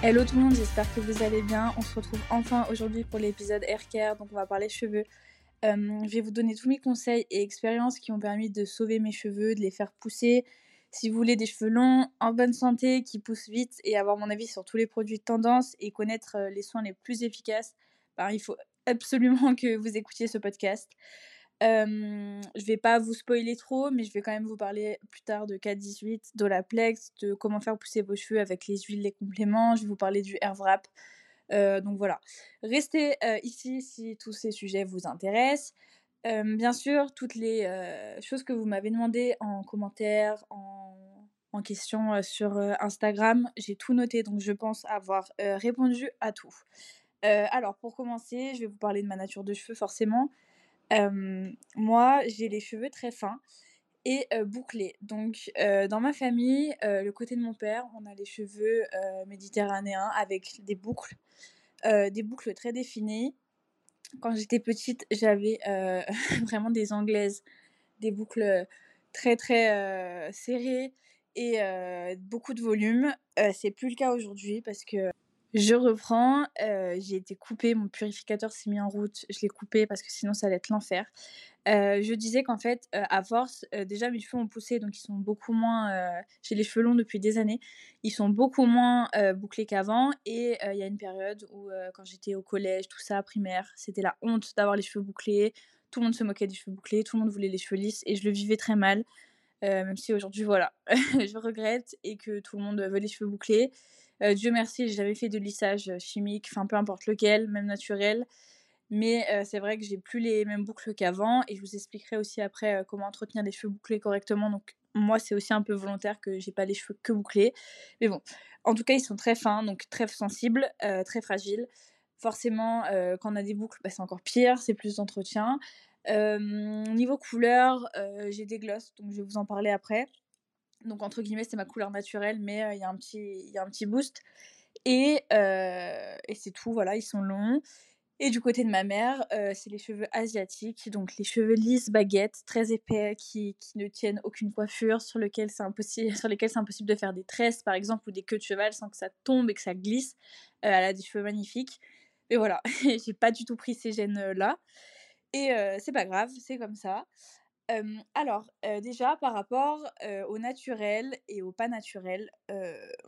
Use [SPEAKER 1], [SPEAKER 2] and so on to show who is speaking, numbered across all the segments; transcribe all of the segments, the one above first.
[SPEAKER 1] Hello tout le monde, j'espère que vous allez bien. On se retrouve enfin aujourd'hui pour l'épisode Air Care, donc on va parler cheveux. Euh, je vais vous donner tous mes conseils et expériences qui ont permis de sauver mes cheveux, de les faire pousser. Si vous voulez des cheveux longs, en bonne santé, qui poussent vite et avoir mon avis sur tous les produits de tendance et connaître euh, les soins les plus efficaces, ben, il faut absolument que vous écoutiez ce podcast. Je vais pas vous spoiler trop, mais je vais quand même vous parler plus tard de K18, d'Olaplex, de comment faire pousser vos cheveux avec les huiles, les compléments. Je vais vous parler du Air Wrap. Donc voilà. Restez ici si tous ces sujets vous intéressent. Bien sûr, toutes les choses que vous m'avez demandé en commentaire, en, en question sur Instagram, j'ai tout noté, donc je pense avoir répondu à tout. alors pour commencer, je vais vous parler de ma nature de cheveux forcément moi, j'ai les cheveux très fins et bouclés. Donc, dans ma famille, le côté de mon père, on a les cheveux méditerranéens avec des boucles, des boucles très définies. Quand j'étais petite, j'avais vraiment des anglaises, des boucles très très serrées et beaucoup de volume. c'est plus le cas aujourd'hui parce que je reprends, euh, j'ai été coupée, mon purificateur s'est mis en route, je l'ai coupé parce que sinon ça allait être l'enfer. Euh, je disais qu'en fait, euh, à force, déjà mes cheveux ont poussé, donc ils sont beaucoup moins. j'ai les cheveux longs depuis des années, ils sont beaucoup moins bouclés qu'avant. Et il y a une période où, quand j'étais au collège, tout ça, primaire, c'était la honte d'avoir les cheveux bouclés. Tout le monde se moquait des cheveux bouclés, tout le monde voulait les cheveux lisses, et je le vivais très mal. même si aujourd'hui, voilà, je regrette et que tout le monde veut les cheveux bouclés. Euh, Dieu merci, j'ai fait de lissage euh, chimique, enfin peu importe lequel, même naturel. Mais euh, c'est vrai que j'ai plus les mêmes boucles qu'avant et je vous expliquerai aussi après comment entretenir les cheveux bouclés correctement. Donc moi c'est aussi un peu volontaire que j'ai pas les cheveux que bouclés. Mais bon, en tout cas ils sont très fins, donc très sensibles, très fragiles. Forcément, quand on a des boucles, bah, c'est encore pire, c'est plus d'entretien. niveau couleur, j'ai des glosses, donc je vais vous en parler après. Donc, entre guillemets, c'est ma couleur naturelle, mais il y, a un petit, y a un petit boost. Et, et c'est tout, voilà, ils sont longs. Et du côté de ma mère, c'est les cheveux asiatiques, donc les cheveux lisses, baguettes, très épais, qui, qui ne tiennent aucune coiffure, sur, lequel sur lesquels c'est impossible de faire des tresses, par exemple, ou des queues de cheval sans que ça tombe et que ça glisse. elle a des cheveux magnifiques. Mais voilà, j'ai pas du tout pris ces gènes-là. Et c'est pas grave, c'est comme ça alors, déjà par rapport, au naturel et au pas naturel,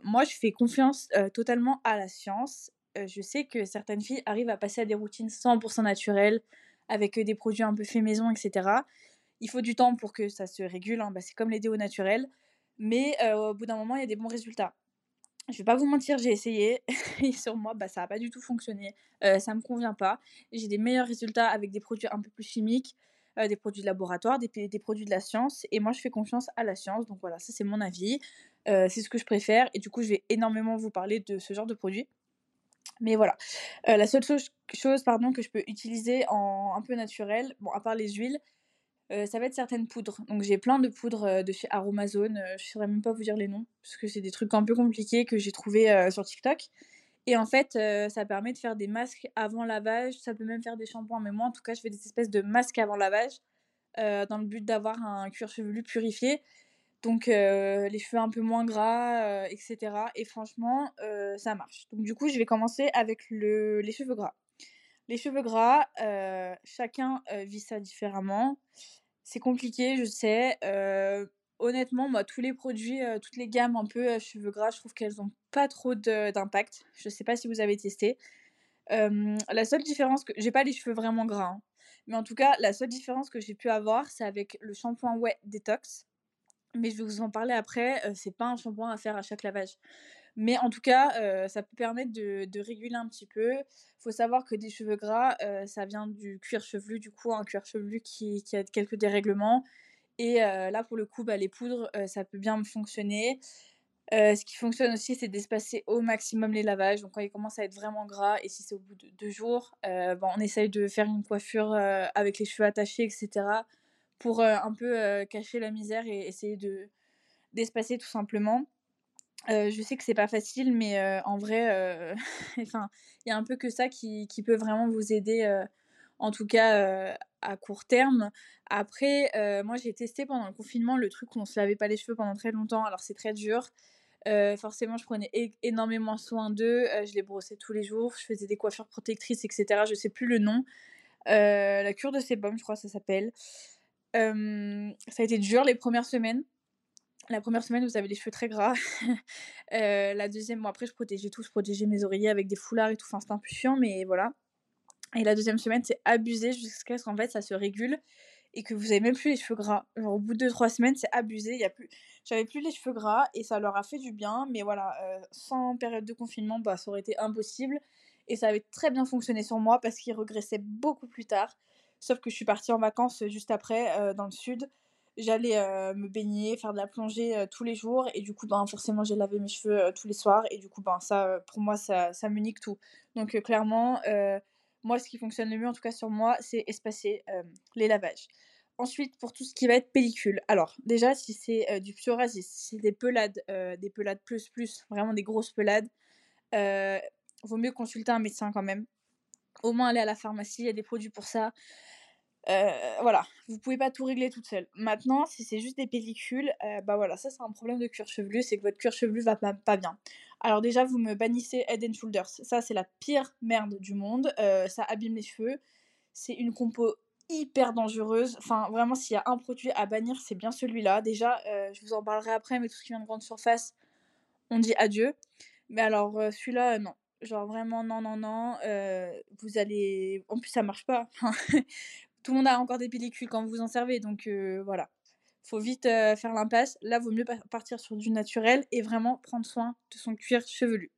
[SPEAKER 1] moi je fais confiance, totalement à la science. je sais que certaines filles arrivent à passer à des routines 100% naturelles avec, des produits un peu faits maison etc. Il faut du temps pour que ça se régule, hein, bah, c'est comme les déos naturels, mais au bout d'un moment, il y a des bons résultats. Je vais pas vous mentir, j'ai essayé et sur moi, bah, ça a pas du tout fonctionné, ça me convient pas. J'ai des meilleurs résultats avec des produits un peu plus chimiques. Euh, des produits de laboratoire, des, produits de la science. Et moi, je fais confiance à la science. Donc voilà, ça c'est mon avis. Euh, c'est ce que je préfère. Et du coup, je vais énormément vous parler de ce genre de produits. Mais voilà. Euh, la seule chose, pardon, que je peux utiliser en un peu naturel, bon, à part les huiles, ça va être certaines poudres. Donc j'ai plein de poudres de chez Aromazone. je ne saurais même pas vous dire les noms, parce que c'est des trucs un peu compliqués que j'ai trouvé sur TikTok. Et en fait, ça permet de faire des masques avant lavage. Ça peut même faire des shampoings. Mais moi, en tout cas, je fais des espèces de masques avant lavage dans le but d'avoir un cuir chevelu purifié. Donc, les cheveux un peu moins gras, etc. Et franchement, ça marche. Donc, du coup, je vais commencer avec le, les cheveux gras. Les cheveux gras, chacun vit ça différemment. C'est compliqué, je sais honnêtement, moi, tous les produits, toutes les gammes un peu cheveux gras, je trouve qu'elles n'ont pas trop d'impact. Je ne sais pas si vous avez testé. la seule différence que j'ai pas les cheveux vraiment gras, hein, mais en tout cas, la seule différence que j'ai pu avoir, c'est avec le shampoing wet detox. Mais je vais vous en parler après. c'est pas un shampoing à faire à chaque lavage. Mais en tout cas, ça peut permettre de, réguler un petit peu. Faut savoir que des cheveux gras, ça vient du cuir chevelu, du coup, un cuir chevelu qui a quelques dérèglements. Et là, pour le coup, bah, les poudres, ça peut bien fonctionner. ce qui fonctionne aussi, c'est d'espacer au maximum les lavages. Donc, quand ils commencent à être vraiment gras, et si c'est au bout de deux jours, bon, on essaye de faire une coiffure avec les cheveux attachés, etc. pour un peu cacher la misère et essayer de d'espacer tout simplement. je sais que c'est pas facile, mais en vrai, il y a un peu que ça qui, qui peut vraiment vous aider en tout cas à court terme. Après, moi j'ai testé pendant le confinement le truc où on se lavait pas les cheveux pendant très longtemps, alors c'est très dur. forcément, je prenais énormément soin d'eux. je les brossais tous les jours. Je faisais des coiffures protectrices, etc. Je sais plus le nom. la cure de sébum, je crois ça s'appelle. ça a été dur les premières semaines. La première semaine, vous avez les cheveux très gras. la deuxième, bon, après, je protégeais tout. Je protégeais mes oreillers avec des foulards et tout. Enfin, c'était un peu chiant, mais voilà. Et la deuxième semaine, c'est abusé jusqu'à ce qu'en fait, ça se régule et que vous avez même plus les cheveux gras. Genre, au bout de trois semaines, c'est abusé. Y a plus... J'avais plus les cheveux gras et ça leur a fait du bien. Mais voilà, euh, sans période de confinement, bah, ça aurait été impossible. Et ça avait très bien fonctionné sur moi parce qu'ils regressaient beaucoup plus tard. Sauf que je suis partie en vacances juste après, euh, dans le sud. J'allais euh, me baigner, faire de la plongée tous les jours. Et du coup, ben, forcément, j'ai lavé mes cheveux tous les soirs. Et du coup, ben, ça, pour moi, ça, ça me nique tout. Donc, clairement moi, ce qui fonctionne le mieux, en tout cas sur moi, c'est espacer les lavages. Ensuite, pour tout ce qui va être pellicule. Alors, déjà, si c'est du psoriasis, si c'est des pelades, des pelades plus plus, vraiment des grosses pelades, vaut mieux consulter un médecin quand même. Au moins aller à la pharmacie, il y a des produits pour ça. voilà, vous pouvez pas tout régler toute seule. Maintenant, si c'est juste des pellicules, bah voilà, ça c'est un problème de cuir chevelu, c'est que votre cuir chevelu va pas bien. Alors déjà, vous me bannissez Head and Shoulders. Ça, c'est la pire merde du monde. Euh, ça abîme les cheveux. C'est une compo hyper dangereuse. Enfin, vraiment, s'il y a un produit à bannir, c'est bien celui-là. Déjà, euh, je vous en parlerai après, mais tout ce qui vient de grande surface, on dit adieu. Mais alors, euh, celui-là, non. Genre vraiment, non, non, non. vous allez... En plus, ça marche pas. tout le monde a encore des pellicules quand vous vous en servez, donc voilà faut vite euh, faire l'impasse. Là, vaut mieux partir sur du naturel et vraiment prendre soin de son cuir chevelu.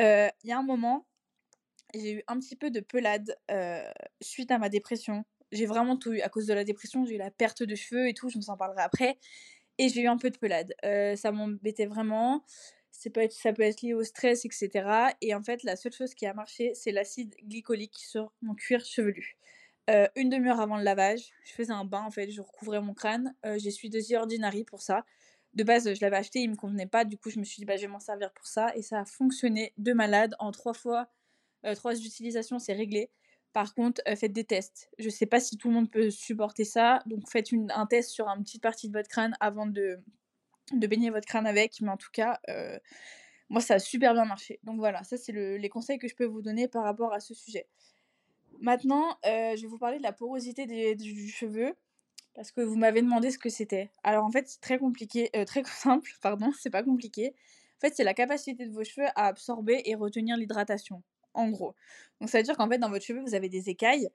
[SPEAKER 1] Euh, il y a un moment, j'ai eu un petit peu de pelade euh, suite à ma dépression. J'ai vraiment tout eu. À cause de la dépression, j'ai eu la perte de cheveux et tout, je vous en parlerai après. Et j'ai eu un peu de pelade. ça m'embêtait vraiment. Peut être, ça peut être lié au stress, etc. Et en fait, la seule chose qui a marché, c'est l'acide glycolique sur mon cuir chevelu. Euh, une demi-heure avant le lavage, je faisais un bain en fait, je recouvrais mon crâne. Euh, j'ai suis The Ordinary pour ça. De base, je l'avais acheté, il me convenait pas, du coup je me suis dit bah je vais m'en servir pour ça et ça a fonctionné de malade. En trois fois, euh, trois utilisations, c'est réglé. Par contre, faites des tests. Je sais pas si tout le monde peut supporter ça, donc faites un test sur une petite partie de votre crâne avant de, de baigner votre crâne avec. Mais en tout cas, moi ça a super bien marché. Donc voilà, ça c'est les conseils que je peux vous donner par rapport à ce sujet. Maintenant, euh, je vais vous parler de la porosité du cheveu parce que vous m'avez demandé ce que c'était. Alors en fait, c'est très compliqué, euh, très simple, pardon, c'est pas compliqué. En fait, c'est la capacité de vos cheveux à absorber et retenir l'hydratation, en gros. Donc ça veut dire qu'en fait, dans votre cheveu, vous avez des écailles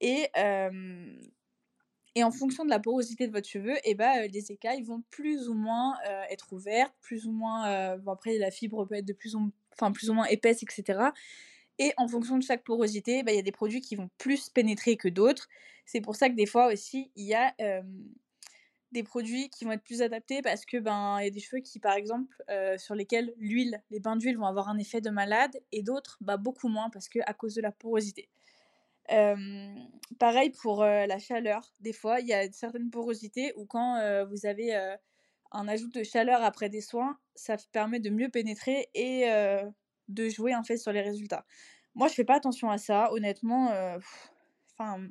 [SPEAKER 1] et euh, et en fonction de la porosité de votre cheveu, et eh ben, les écailles vont plus ou moins être ouvertes, plus ou moins. après, la fibre peut être de plus, ou, plus ou moins épaisse, etc. Et en fonction de chaque porosité, bah, il y a des produits qui vont plus pénétrer que d'autres. C'est pour ça que des fois aussi, il y a des produits qui vont être plus adaptés parce que ben il y a des cheveux qui par exemple sur lesquels l'huile, les bains d'huile vont avoir un effet de malade et d'autres bah, beaucoup moins parce que à cause de la porosité. pareil pour la chaleur. Des fois, il y a certaines porosités où quand vous avez un ajout de chaleur après des soins, ça permet de mieux pénétrer et de jouer en fait sur les résultats. Moi, je fais pas attention à ça, honnêtement. Euh, enfin,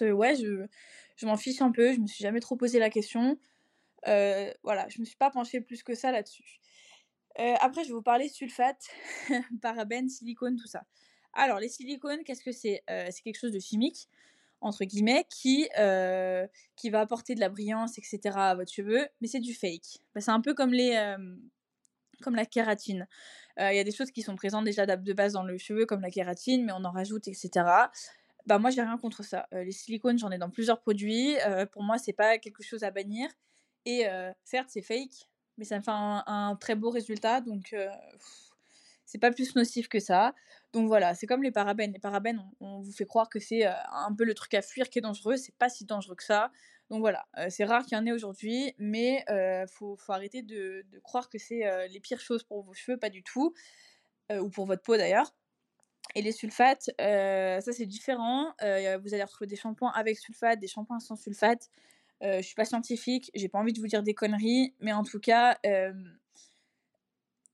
[SPEAKER 1] ouais, je, je m'en fiche un peu. Je me suis jamais trop posé la question. Euh, voilà, je me suis pas penchée plus que ça là-dessus. Euh, après, je vais vous parler sulfate, parabènes, silicone, tout ça. Alors, les silicones, qu'est-ce que c'est? C'est quelque chose de chimique, entre guillemets, qui, qui va apporter de la brillance, etc. à votre cheveu, mais c'est du fake. Bah, c'est un peu comme les comme la kératine. Il y a des choses qui sont présentes déjà de base dans le cheveu, comme la kératine, mais on en rajoute, etc. Bah moi, j'ai rien contre ça. les silicones, j'en ai dans plusieurs produits. pour moi, c'est pas quelque chose à bannir. Et certes, c'est fake, mais ça me fait un, très beau résultat, donc c'est pas plus nocif que ça. Donc voilà, c'est comme les parabènes. Les parabènes, on, vous fait croire que c'est un peu le truc à fuir qui est dangereux. C'est pas si dangereux que ça. Donc voilà, c'est rare qu'il y en ait aujourd'hui, mais il faut, arrêter de, croire que c'est les pires choses pour vos cheveux, pas du tout, ou pour votre peau d'ailleurs. Et les sulfates, ça c'est différent. vous allez retrouver des shampoings avec sulfate, des shampoings sans sulfate. je suis pas scientifique, j'ai pas envie de vous dire des conneries, mais en tout cas,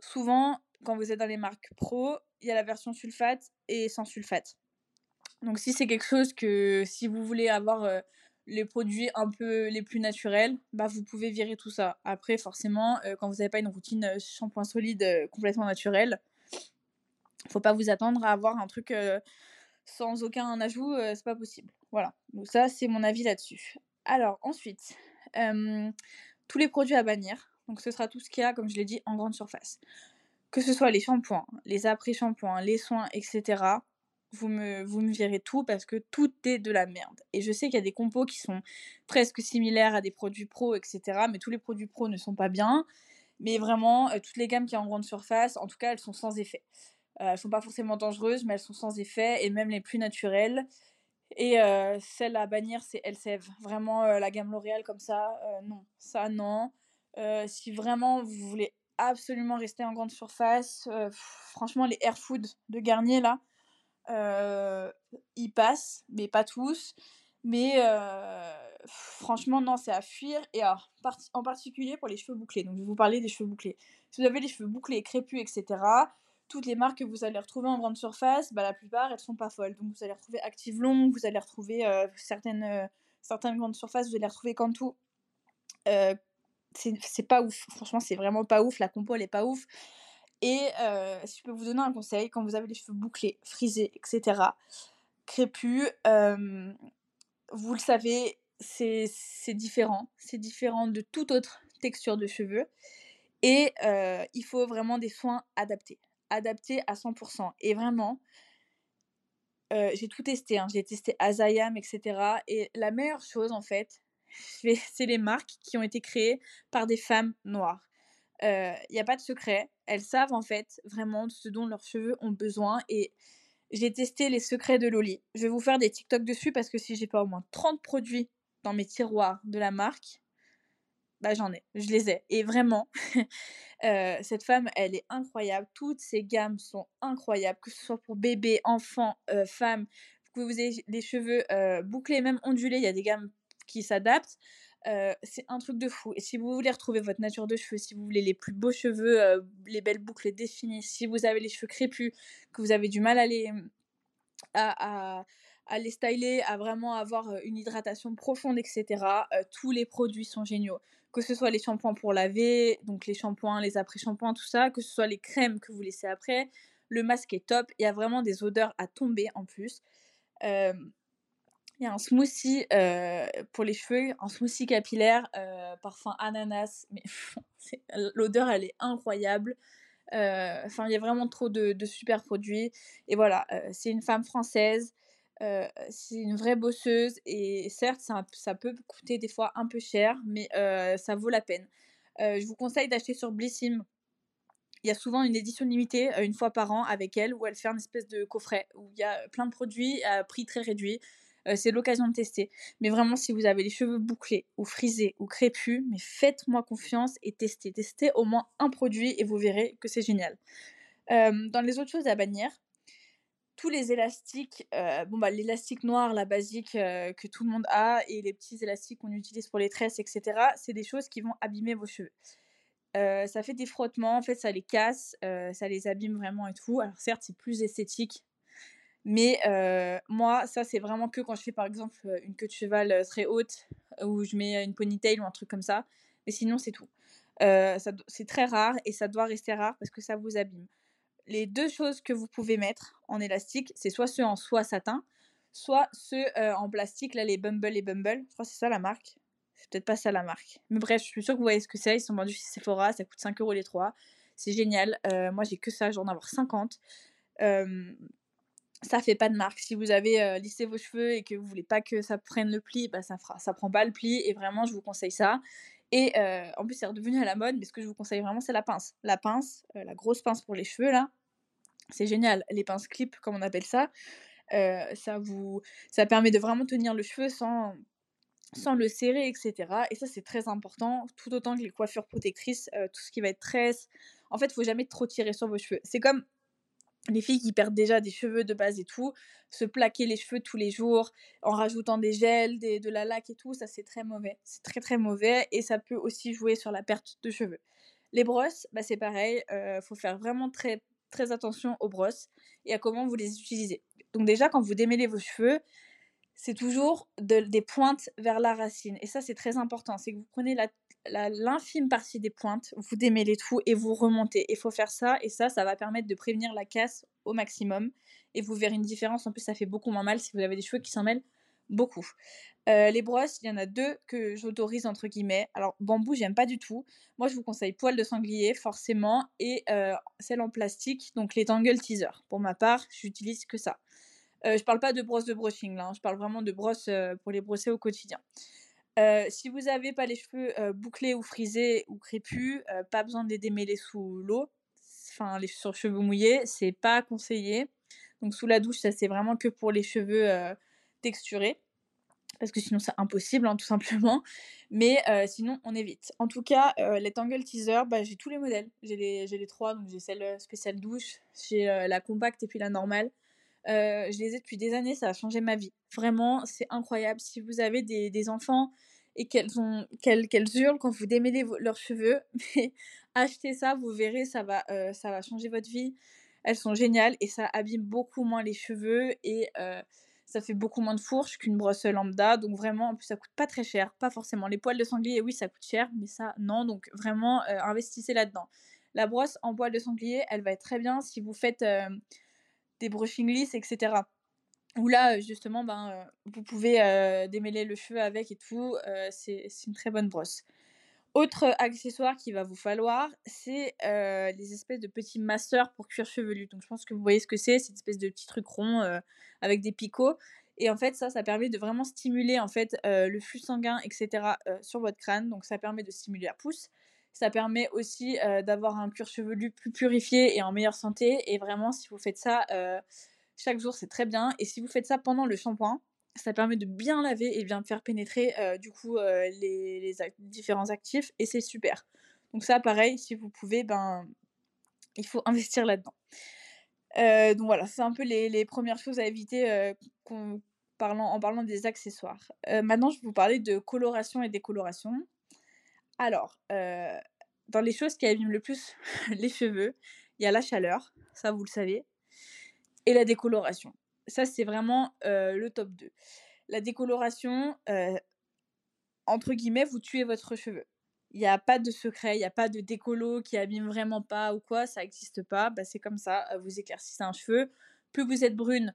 [SPEAKER 1] souvent, quand vous êtes dans les marques pro, il y a la version sulfate et sans sulfate. Donc si c'est quelque chose que, si vous voulez avoir les produits un peu les plus naturels, bah vous pouvez virer tout ça. Après, forcément, quand vous n'avez pas une routine shampoing solide complètement naturelle, faut pas vous attendre à avoir un truc sans aucun ajout, c'est pas possible. Voilà. Donc ça, c'est mon avis là-dessus. Alors ensuite, tous les produits à bannir. Donc ce sera tout ce qu'il y a, comme je l'ai dit, en grande surface. Que ce soit les shampoings, les après-shampoings, les soins, etc. Vous me, vous me virez tout parce que tout est de la merde. Et je sais qu'il y a des compos qui sont presque similaires à des produits pro, etc. Mais tous les produits pro ne sont pas bien. Mais vraiment, toutes les gammes qui sont en grande surface, en tout cas, elles sont sans effet. Euh, elles sont pas forcément dangereuses, mais elles sont sans effet, et même les plus naturelles. Et euh, celle à bannir, c'est Elseve. Vraiment, euh, la gamme L'Oréal comme ça, non. Ça, non. si vraiment vous voulez absolument rester en grande surface, franchement, les Air Food de Garnier, là, ils passent, mais pas tous. Mais franchement, non, c'est à fuir. Et alors, en particulier pour les cheveux bouclés. Donc, je vais vous parler des cheveux bouclés. Si vous avez les cheveux bouclés, crépus, etc., toutes les marques que vous allez retrouver en grande surface, bah, la plupart, elles sont pas folles. Donc vous allez retrouver Active Long, vous allez retrouver euh, certaines, euh, certaines grandes surfaces, vous allez retrouver Cantu. Euh, c'est pas ouf. Franchement, c'est vraiment pas ouf. La compo, elle est pas ouf. Et euh, si je peux vous donner un conseil, quand vous avez les cheveux bouclés, frisés, etc., crépus, vous le savez, c'est différent. C'est différent de toute autre texture de cheveux. Et il faut vraiment des soins adaptés adapté à 100%. Et vraiment, j'ai tout testé. Hein. J'ai testé Azayam, etc. Et la meilleure chose, en fait, c'est les marques qui ont été créées par des femmes noires. Il n'y a pas de secret. Elles savent, en fait, vraiment ce dont leurs cheveux ont besoin. Et j'ai testé les secrets de Loli. Je vais vous faire des TikTok dessus parce que si j'ai pas au moins 30 produits dans mes tiroirs de la marque, bah j'en ai, je les ai. Et vraiment, euh, cette femme, elle est incroyable. Toutes ses gammes sont incroyables, que ce soit pour bébé, enfant, euh, femme, que vous ayez les cheveux euh, bouclés, même ondulés, il y a des gammes qui s'adaptent. C'est un truc de fou. Et si vous voulez retrouver votre nature de cheveux, si vous voulez les plus beaux cheveux, les belles boucles définies, si vous avez les cheveux crépus, que vous avez du mal à les, à, à les styler, à vraiment avoir une hydratation profonde, etc. tous les produits sont géniaux que ce soit les shampoings pour laver, donc les shampoings, les après-shampoings, tout ça, que ce soit les crèmes que vous laissez après, le masque est top, il y a vraiment des odeurs à tomber en plus. Il y a un smoothie pour les cheveux, un smoothie capillaire, parfum ananas, mais l'odeur elle est incroyable. Enfin, il y a vraiment trop de, super produits. Et voilà, c'est une femme française c'est une vraie bosseuse et certes, ça, peut coûter des fois un peu cher, mais ça vaut la peine. je vous conseille d'acheter sur Blissim. Il y a souvent une édition limitée une fois par an avec elle où elle fait une espèce de coffret où il y a plein de produits à prix très réduit. C'est l'occasion de tester. Mais vraiment, si vous avez les cheveux bouclés ou frisés ou crépus, mais faites-moi confiance et testez. Testez au moins un produit et vous verrez que c'est génial. dans les autres choses à bannir, tous les élastiques, euh, bon bah l'élastique noir, la basique euh, que tout le monde a, et les petits élastiques qu'on utilise pour les tresses, etc., c'est des choses qui vont abîmer vos cheveux. Euh, ça fait des frottements, en fait ça les casse, ça les abîme vraiment et tout. Alors certes c'est plus esthétique, mais moi ça c'est vraiment que quand je fais par exemple une queue de cheval très haute, ou je mets une ponytail ou un truc comme ça, mais sinon c'est tout. c'est très rare et ça doit rester rare parce que ça vous abîme les deux choses que vous pouvez mettre en élastique, c'est soit ceux en soie satin, soit ceux en plastique, là, les Bumble et Bumble. Je crois que c'est ça la marque. C'est peut-être pas ça la marque. Mais bref, je suis sûre que vous voyez ce que c'est. Ils sont vendus chez Sephora, ça coûte 5 euros les trois. C'est génial. Moi, j'ai que ça, j'en ai avoir 50. Euh, ça fait pas de marque. Si vous avez lissé vos cheveux et que vous voulez pas que ça prenne le pli, bah ça fera, ça prend pas le pli. Et vraiment, je vous conseille ça. Et en plus, c'est redevenu à la mode, mais ce que je vous conseille vraiment, c'est la pince. La pince, la grosse pince pour les cheveux, là, c'est génial. Les pinces clip, comme on appelle ça, ça vous, ça permet de vraiment tenir le cheveu sans, sans le serrer, etc. Et ça, c'est très important, tout autant que les coiffures protectrices, tout ce qui va être tresse. En fait, il faut jamais trop tirer sur vos cheveux. C'est comme les filles qui perdent déjà des cheveux de base et tout, se plaquer les cheveux tous les jours en rajoutant des gels, de la laque et tout, ça c'est très mauvais. C'est très très mauvais et ça peut aussi jouer sur la perte de cheveux. Les brosses, bah c'est pareil, il faut faire vraiment très très attention aux brosses et à comment vous les utilisez. Donc déjà, quand vous démêlez vos cheveux, c'est toujours des pointes vers la racine. Et ça, c'est très important. C'est que vous prenez l'infime partie des pointes, vous démêlez tout et vous remontez. Il faut faire ça. Et ça, ça va permettre de prévenir la casse au maximum. Et vous verrez une différence. En plus, ça fait beaucoup moins mal si vous avez des cheveux qui s'en mêlent beaucoup. Euh, les brosses, il y en a deux que j'autorise entre guillemets. Alors bambou, j'aime pas du tout. Moi, je vous conseille poil de sanglier forcément et euh, celle en plastique, donc les Tangle Teaser. Pour ma part, j'utilise que ça. Euh, je parle pas de brosse de brushing là, hein. je parle vraiment de brosse euh, pour les brosser au quotidien. Euh, si vous n'avez pas les cheveux bouclés ou frisés ou crépus, pas besoin de les démêler sous l'eau. Enfin, les sur cheveux mouillés, c'est pas conseillé. Donc sous la douche, ça c'est vraiment que pour les cheveux texturés. Parce que sinon c'est impossible, hein, tout simplement. Mais sinon, on évite. En tout cas, les Tangle Teaser, bah, j'ai tous les modèles. J'ai les, les trois, donc j'ai celle spéciale douche, j'ai la compacte et puis la normale. Euh, je les ai depuis des années, ça a changé ma vie. Vraiment, c'est incroyable. Si vous avez des, enfants et qu'elles hurlent quand vous démêlez leurs cheveux, mais achetez ça, vous verrez, ça va, euh, ça va changer votre vie. Elles sont géniales et ça abîme beaucoup moins les cheveux et euh, ça fait beaucoup moins de fourche qu'une brosse lambda. Donc vraiment, en plus, ça coûte pas très cher. Pas forcément. Les poils de sanglier, oui, ça coûte cher, mais ça, non. Donc vraiment, investissez là-dedans. La brosse en poils de sanglier, elle va être très bien si vous faites des brushing lisses, etc. Où là, justement, ben, euh, vous pouvez euh, démêler le cheveu avec et tout. Euh, c'est une très bonne brosse. Autre accessoire qu'il va vous falloir, c'est les espèces de petits masseurs pour cuir chevelu. Donc je pense que vous voyez ce que c'est, une espèce de petits trucs ronds avec des picots. Et en fait, ça, ça permet de vraiment stimuler en fait le flux sanguin, etc. sur votre crâne. Donc ça permet de stimuler la pousse. Ça permet aussi d'avoir un cuir chevelu plus purifié et en meilleure santé. Et vraiment, si vous faites ça chaque jour, c'est très bien. Et si vous faites ça pendant le shampoing, ça permet de bien laver et bien faire pénétrer du coup les, différents actifs et c'est super. Donc ça, pareil, si vous pouvez, ben, il faut investir là-dedans. donc voilà, c'est un peu les, premières choses à éviter en parlant des accessoires. maintenant, je vais vous parler de coloration et décoloration. Alors, euh, dans les choses qui abîment le plus les cheveux, il y a la chaleur, ça vous le savez, et la décoloration. Ça, c'est vraiment euh, le top 2. La décoloration, euh, entre guillemets, vous tuez votre cheveu. Il n'y a pas de secret, il n'y a pas de décolo qui abîme vraiment pas ou quoi, ça n'existe pas. Bah, c'est comme ça, vous éclaircissez un cheveu. Plus vous êtes brune,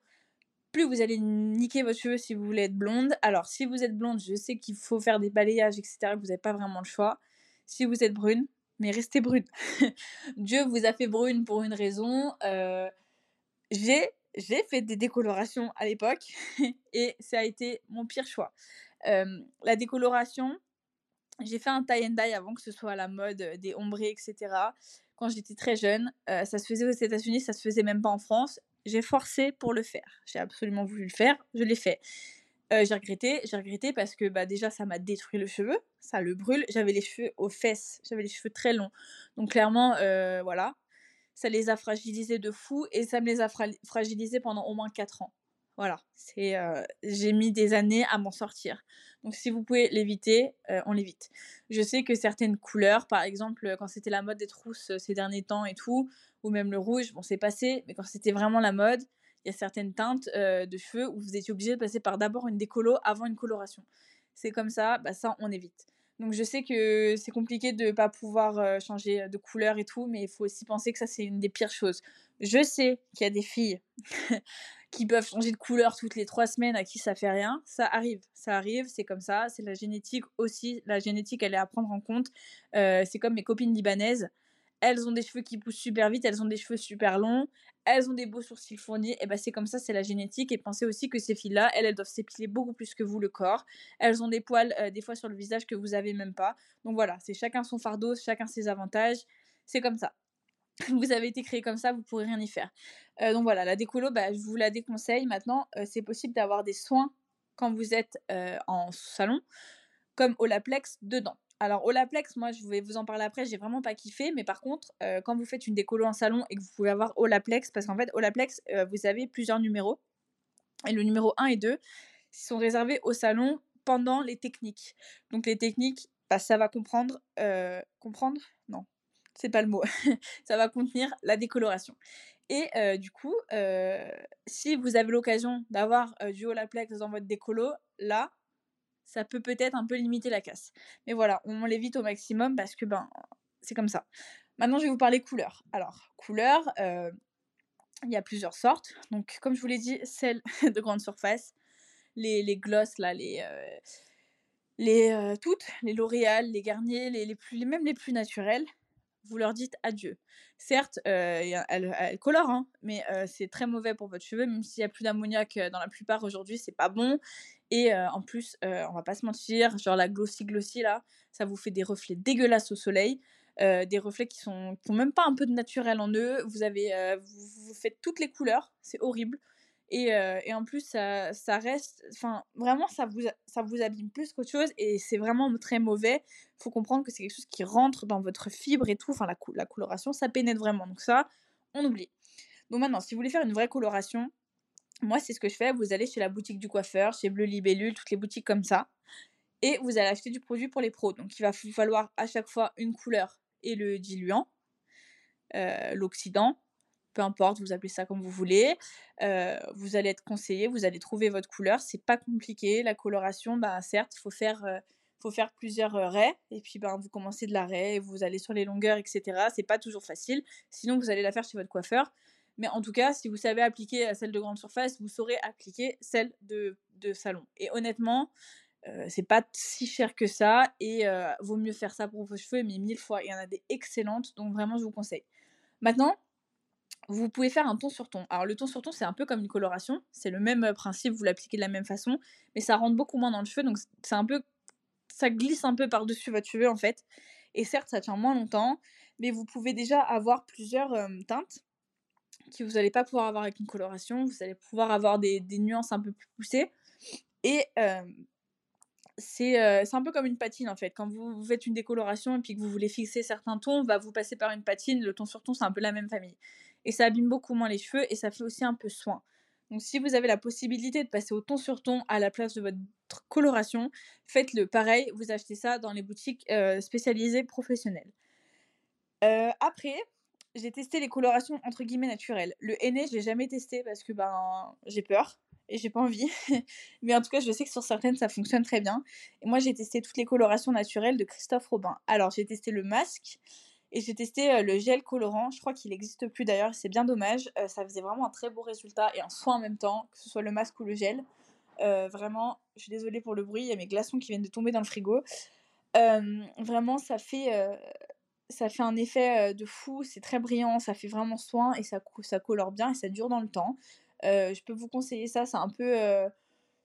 [SPEAKER 1] plus vous allez niquer votre cheveu si vous voulez être blonde. Alors, si vous êtes blonde, je sais qu'il faut faire des balayages, etc., que vous n'avez pas vraiment le choix. Si vous êtes brune, mais restez brune. Dieu vous a fait brune pour une raison. Euh, j'ai, j'ai fait des décolorations à l'époque et ça a été mon pire choix. Euh, la décoloration, j'ai fait un tie and dye avant que ce soit à la mode, euh, des ombrés, etc. Quand j'étais très jeune, ça se faisait aux États-Unis, ça se faisait même pas en France j'ai forcé pour le faire. J'ai absolument voulu le faire, je l'ai fait. Euh, j'ai regretté, j'ai regretté parce que bah, déjà ça m'a détruit le cheveu, ça le brûle. J'avais les cheveux aux fesses, j'avais les cheveux très longs. Donc clairement, euh, voilà, ça les a fragilisés de fou et ça me les a fragilisés pendant au moins 4 ans. Voilà, c'est, euh, j'ai mis des années à m'en sortir. Donc si vous pouvez l'éviter, on l'évite. Je sais que certaines couleurs, par exemple quand c'était la mode des trousses ces derniers temps et tout, ou même le rouge, bon c'est passé, mais quand c'était vraiment la mode, il y a certaines teintes euh, de cheveux où vous étiez obligé de passer par d'abord une décolo avant une coloration. C'est comme ça, bah ça on évite. Donc je sais que c'est compliqué de ne pas pouvoir euh, changer de couleur et tout, mais il faut aussi penser que ça c'est une des pires choses. Je sais qu'il y a des filles qui peuvent changer de couleur toutes les trois semaines à qui ça fait rien. Ça arrive, ça arrive, c'est comme ça, c'est la génétique aussi. La génétique elle est à prendre en compte. Euh, c'est comme mes copines libanaises elles ont des cheveux qui poussent super vite, elles ont des cheveux super longs, elles ont des beaux sourcils fournis, et ben c'est comme ça, c'est la génétique. Et pensez aussi que ces filles-là, elles, elles doivent s'épiler beaucoup plus que vous le corps. Elles ont des poils euh, des fois sur le visage que vous avez même pas. Donc voilà, c'est chacun son fardeau, chacun ses avantages. C'est comme ça. Vous avez été créé comme ça, vous pourrez rien y faire. Euh, donc voilà, la décolo, bah, je vous la déconseille. Maintenant, euh, c'est possible d'avoir des soins quand vous êtes en salon, comme Olaplex dedans. Alors, Olaplex, moi, je vais vous en parler après, j'ai vraiment pas kiffé. Mais par contre, euh, quand vous faites une décolo en salon et que vous pouvez avoir Olaplex, parce qu'en fait, Olaplex, euh, vous avez plusieurs numéros. Et le numéro 1 et 2 sont réservés au salon pendant les techniques. Donc, les techniques, bah, ça va comprendre. Euh, comprendre? Non, c'est pas le mot. ça va contenir la décoloration. Et du coup, si vous avez l'occasion d'avoir du Olaplex dans votre décolo, là, ça peut peut-être un peu limiter la casse. Mais voilà, on l'évite au maximum parce que ben, c'est comme ça. Maintenant, je vais vous parler couleurs. Alors, couleurs, il y a plusieurs sortes. Donc, comme je vous l'ai dit, celles de grande surface, les, les gloss, là, les, toutes, les L'Oréal, les Garnier, les, les plus, même les plus naturelles, vous leur dites adieu. Certes, elles, elles, colorent, hein, mais c'est très mauvais pour votre cheveu, même s'il y a plus d'ammoniac dans la plupart aujourd'hui, c'est pas bon. Et en plus, on va pas se mentir, genre la glossy glossy là, ça vous fait des reflets dégueulasses au soleil. des reflets qui sont qui ont même pas un peu de naturel en eux. Vous avez, vous, faites toutes les couleurs, c'est horrible. Et, et, en plus, ça, reste. Enfin, vraiment, ça vous, ça vous abîme plus qu'autre chose. Et c'est vraiment très mauvais. Il faut comprendre que c'est quelque chose qui rentre dans votre fibre et tout. Enfin, la, la coloration, ça pénètre vraiment. Donc, ça, on oublie. Donc, maintenant, si vous voulez faire une vraie coloration, moi, c'est ce que je fais. Vous allez chez la boutique du coiffeur, chez Bleu Libellule, toutes les boutiques comme ça. Et vous allez acheter du produit pour les pros. Donc, il va vous falloir à chaque fois une couleur et le diluant, l'oxydant peu importe, vous appelez ça comme vous voulez. vous allez être conseillé, vous allez trouver votre couleur. C'est pas compliqué. La coloration, bah, certes, il faut faire, faut faire plusieurs raies. Et puis, ben, vous commencez de la raie, vous allez sur les longueurs, etc. C'est pas toujours facile. Sinon, vous allez la faire chez votre coiffeur. Mais en tout cas, si vous savez appliquer celle de grande surface, vous saurez appliquer celle de, salon. Et honnêtement, c'est pas si cher que ça. Et vaut mieux faire ça pour vos cheveux, mais mille fois. Il y en a des excellentes. Donc, vraiment, je vous conseille. Maintenant, vous pouvez faire un ton sur ton. Alors le ton sur ton, c'est un peu comme une coloration, c'est le même euh, principe, vous l'appliquez de la même façon, mais ça rentre beaucoup moins dans le cheveu, donc c'est un peu, ça glisse un peu par-dessus votre cheveu en fait. Et certes, ça tient moins longtemps, mais vous pouvez déjà avoir plusieurs euh, teintes que vous n'allez pas pouvoir avoir avec une coloration. Vous allez pouvoir avoir des, nuances un peu plus poussées. Et euh, c'est un peu comme une patine en fait. Quand vous, vous, faites une décoloration et puis que vous voulez fixer certains tons, va vous passer par une patine. Le ton sur ton, c'est un peu la même famille et ça abîme beaucoup moins les cheveux et ça fait aussi un peu soin. Donc si vous avez la possibilité de passer au ton sur ton à la place de votre coloration, faites-le. Pareil, vous achetez ça dans les boutiques euh, spécialisées professionnelles. Euh, après, j'ai testé les colorations entre guillemets naturelles. Le henné, je l'ai jamais testé parce que ben j'ai peur et j'ai pas envie. Mais en tout cas, je sais que sur certaines ça fonctionne très bien. Et moi, j'ai testé toutes les colorations naturelles de Christophe Robin. Alors, j'ai testé le masque, et j'ai testé le gel colorant, je crois qu'il n'existe plus d'ailleurs, c'est bien dommage. ça faisait vraiment un très beau résultat et un soin en même temps, que ce soit le masque ou le gel. vraiment, je suis désolée pour le bruit, il y a mes glaçons qui viennent de tomber dans le frigo. vraiment, ça fait, ça fait un effet de fou, c'est très brillant, ça fait vraiment soin et ça, ça colore bien et ça dure dans le temps. je peux vous conseiller ça, c'est un peu,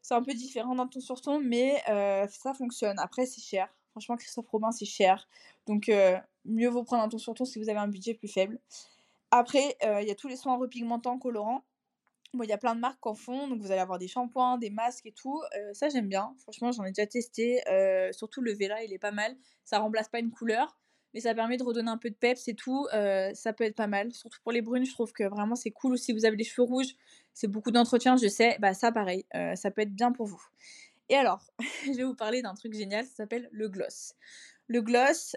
[SPEAKER 1] c'est un peu différent d'un ton sur ton, mais ça fonctionne. Après, c'est cher. Franchement, Christophe Robin, c'est cher. Donc, mieux vaut prendre un ton sur ton si vous avez un budget plus faible. Après, il y a tous les soins repigmentants, colorants. Bon, il y a plein de marques en font, donc vous allez avoir des shampoings, des masques et tout. ça, j'aime bien. Franchement, j'en ai déjà testé. surtout le Vela, il est pas mal. Ça remplace pas une couleur, mais ça permet de redonner un peu de peps et tout. ça peut être pas mal. Surtout pour les brunes, je trouve que vraiment c'est cool. Si vous avez les cheveux rouges, c'est beaucoup d'entretien, je sais. Bah, ça, pareil, ça peut être bien pour vous. Et alors, je vais vous parler d'un truc génial, ça s'appelle le gloss. Le gloss,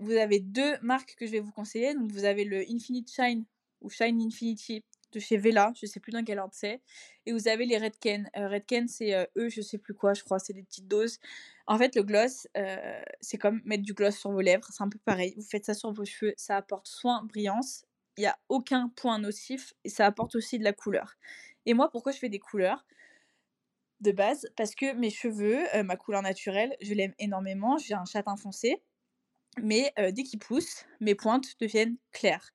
[SPEAKER 1] vous avez deux marques que je vais vous conseiller. Donc vous avez le Infinite Shine ou Shine Infinity de chez Vela, je sais plus dans quel ordre c'est. Et vous avez les Redken. Euh, Redken, c'est euh, eux, je sais plus quoi, je crois, c'est des petites doses. En fait, le gloss, euh, c'est comme mettre du gloss sur vos lèvres, c'est un peu pareil. Vous faites ça sur vos cheveux, ça apporte soin, brillance. Il n'y a aucun point nocif et ça apporte aussi de la couleur. Et moi, pourquoi je fais des couleurs de base? Parce que mes cheveux, ma couleur naturelle, je l'aime énormément. J'ai un châtain foncé mais dès qu'il pousse, mes pointes deviennent claires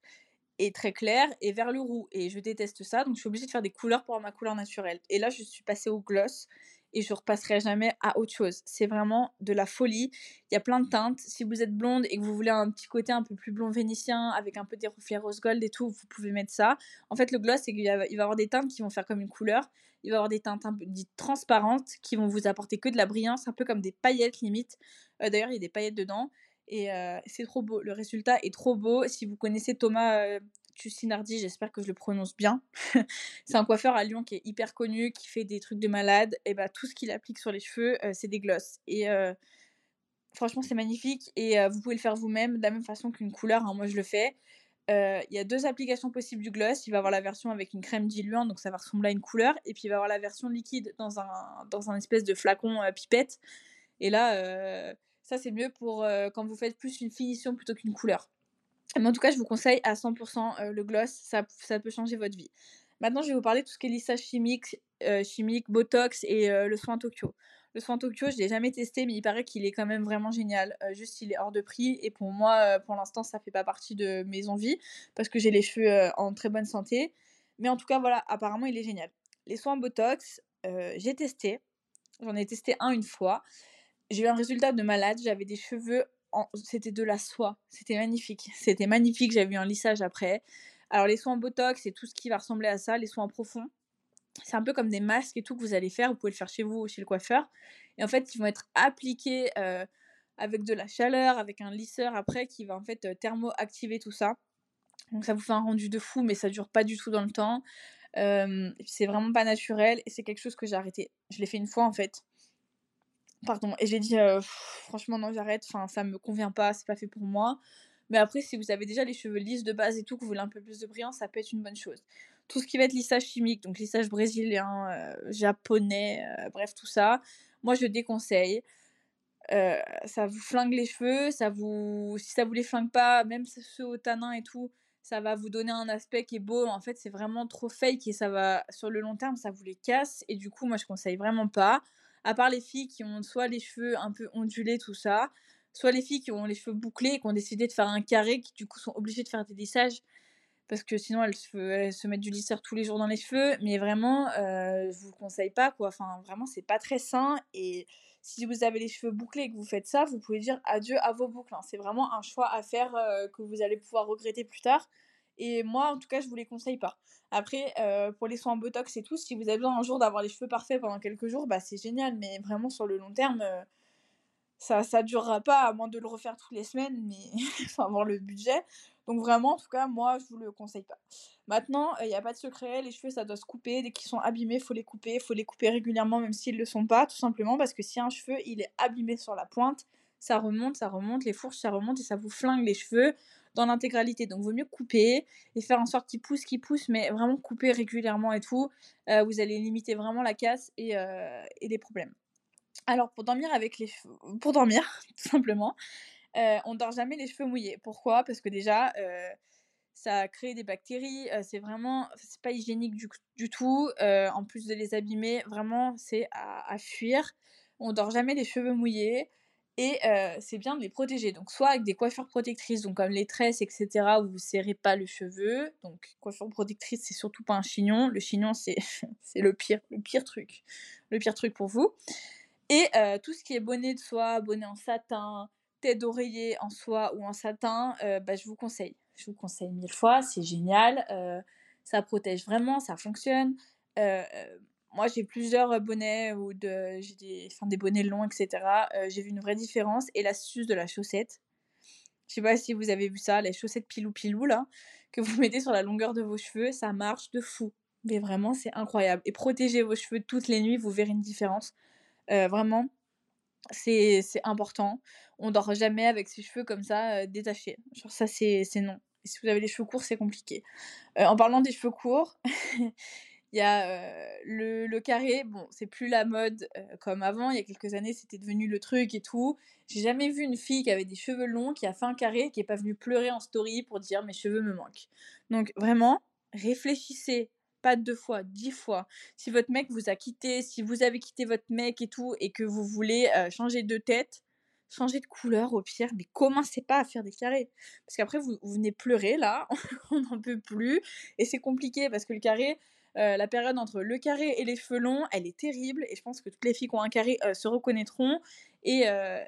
[SPEAKER 1] et très claires et vers le roux et je déteste ça donc je suis obligée de faire des couleurs pour ma couleur naturelle et là je suis passée au gloss et je repasserai jamais à autre chose. C'est vraiment de la folie. Il y a plein de teintes. Si vous êtes blonde et que vous voulez un petit côté un peu plus blond vénitien avec un peu des reflets rose gold et tout, vous pouvez mettre ça. En fait, le gloss, c'est qu'il va y avoir des teintes qui vont faire comme une couleur. Il va y avoir des teintes un peu dites transparentes qui vont vous apporter que de la brillance, un peu comme des paillettes limite. D'ailleurs, il y a des paillettes dedans. Et c'est trop beau. Le résultat est trop beau. Si vous connaissez Thomas Tussinardi, j'espère que je le prononce bien. c'est un coiffeur à Lyon qui est hyper connu, qui fait des trucs de malade. Et bah, tout ce qu'il applique sur les cheveux, c'est des glosses. Et franchement, c'est magnifique. Et vous pouvez le faire vous-même de la même façon qu'une couleur. Hein. moi, je le fais. il y a deux applications possibles du gloss. Il va avoir la version avec une crème diluante, donc ça va ressembler à une couleur. Et puis il va avoir la version liquide dans un, dans un espèce de flacon pipette. Et là, ça c'est mieux pour quand vous faites plus une finition plutôt qu'une couleur. Mais en tout cas, je vous conseille à 100% le gloss, ça, peut changer votre vie. Maintenant, je vais vous parler de tout ce qui est lissage chimique, chimique botox et le soin Tokyo. Le soin Tokyo, je l'ai jamais testé, mais il paraît qu'il est quand même vraiment génial. Euh, juste, il est hors de prix. Et pour moi, euh, pour l'instant, ça fait pas partie de mes envies parce que j'ai les cheveux euh, en très bonne santé. Mais en tout cas, voilà, apparemment, il est génial. Les soins Botox, j'ai testé. J'en ai testé un une fois. J'ai eu un résultat de malade. J'avais des cheveux, en... c'était de la soie. C'était magnifique. C'était magnifique. J'avais eu un lissage après. Alors, les soins Botox, c'est tout ce qui va ressembler à ça. Les soins profonds c'est un peu comme des masques et tout que vous allez faire. Vous pouvez le faire chez vous ou chez le coiffeur. Et en fait, ils vont être appliqués euh, avec de la chaleur, avec un lisseur après qui va en fait euh, thermo-activer tout ça. Donc ça vous fait un rendu de fou, mais ça dure pas du tout dans le temps. Euh, c'est vraiment pas naturel et c'est quelque chose que j'ai arrêté. Je l'ai fait une fois en fait. Pardon. Et j'ai dit, franchement, non, j'arrête. Enfin, ça me convient pas, c'est pas fait pour moi. Mais après, si vous avez déjà les cheveux lisses de base et tout, que vous voulez un peu plus de brillant, ça peut être une bonne chose. Tout ce qui va être lissage chimique, donc lissage brésilien, japonais, bref, tout ça, moi je déconseille. Ça vous flingue les cheveux, ça vous, si ça vous les flingue pas, même ceux au tanin et tout, ça va vous donner un aspect qui est beau. En fait, c'est vraiment trop fake et ça va, sur le long terme, ça vous les casse. Et du coup, moi, je conseille vraiment pas. À part les filles qui ont soit les cheveux un peu ondulés, tout ça, soit les filles qui ont les cheveux bouclés et qui ont décidé de faire un carré, qui du coup sont obligées de faire des lissages parce que sinon elles se, mettent du lisseur tous les jours dans les cheveux. Mais vraiment, euh, je vous le conseille pas quoi. Enfin, vraiment, c'est pas très sain. Et si vous avez les cheveux bouclés et que vous faites ça, vous pouvez dire adieu à vos boucles. Hein. C'est vraiment un choix à faire euh, que vous allez pouvoir regretter plus tard. Et moi, en tout cas, je vous les conseille pas. Après, euh, pour les soins botox et tout, si vous avez besoin un jour d'avoir les cheveux parfaits pendant quelques jours, bah c'est génial. Mais vraiment, sur le long terme, ça ça durera pas à moins de le refaire toutes les semaines mais il faut avoir le budget. Donc vraiment en tout cas moi je vous le conseille pas. Maintenant il n'y a pas de secret les cheveux ça doit se couper. Dès qu'ils sont abîmés faut les couper. Faut les couper régulièrement même s'ils le sont pas tout simplement parce que si un cheveu il est abîmé sur la pointe ça remonte ça remonte les fourches ça remonte et ça vous flingue les cheveux dans l'intégralité donc vaut mieux couper et faire en sorte qu'ils poussent qu'ils poussent mais vraiment couper régulièrement et tout euh, vous allez limiter vraiment la casse et, euh, et les problèmes alors, pour dormir avec les pour dormir, tout simplement, euh, on dort jamais les cheveux mouillés. Pourquoi? Parce que déjà, ça crée des bactéries. C'est vraiment, c'est pas hygiénique du, tout. en plus de les abîmer, vraiment, c'est à, fuir. On dort jamais les cheveux mouillés. Et c'est bien de les protéger. Donc, soit avec des coiffures protectrices, comme les tresses, etc., où vous serrez pas le cheveu. Donc, coiffure protectrice, c'est surtout pas un chignon. Le chignon, c'est le pire, le pire truc. Le pire truc pour vous. Et euh, tout ce qui est bonnet de soie, bonnet en satin, tête d'oreiller en soie ou en satin, euh, bah, je vous conseille. Je vous conseille mille fois, c'est génial. Euh, ça protège vraiment, ça fonctionne. Moi, j'ai plusieurs bonnets ou de, j'ai des, enfin, des bonnets longs, etc. j'ai vu une vraie différence. Et l'astuce de la chaussette, je sais pas si vous avez vu ça, les chaussettes pilou pilou là, que vous mettez sur la longueur de vos cheveux, ça marche de fou. Mais vraiment, c'est incroyable. Et protégez vos cheveux toutes les nuits, vous verrez une différence. Vraiment, c'est important. On dort jamais avec ses cheveux comme ça détachés. Genre ça c'est non. Et si vous avez les cheveux courts, c'est compliqué. En parlant des cheveux courts, il y a le, carré. Bon, c'est plus la mode comme avant. Il y a quelques années, c'était devenu le truc et tout. J'ai jamais vu une fille qui avait des cheveux longs, qui a fait un carré, qui est pas venue pleurer en story pour dire mes cheveux me manquent. Donc vraiment, réfléchissez pas deux fois, dix fois. Si votre mec vous a quitté, si vous avez quitté votre mec et tout, et que vous voulez changer de tête, changer de couleur au pire, mais commencez pas à faire des carrés. Parce qu'après, vous, venez pleurer là, on n'en peut plus, et c'est compliqué parce que le carré, euh, la période entre le carré et les cheveux longs, elle est terrible, et je pense que toutes les filles qui ont un carré euh, se reconnaîtront, et,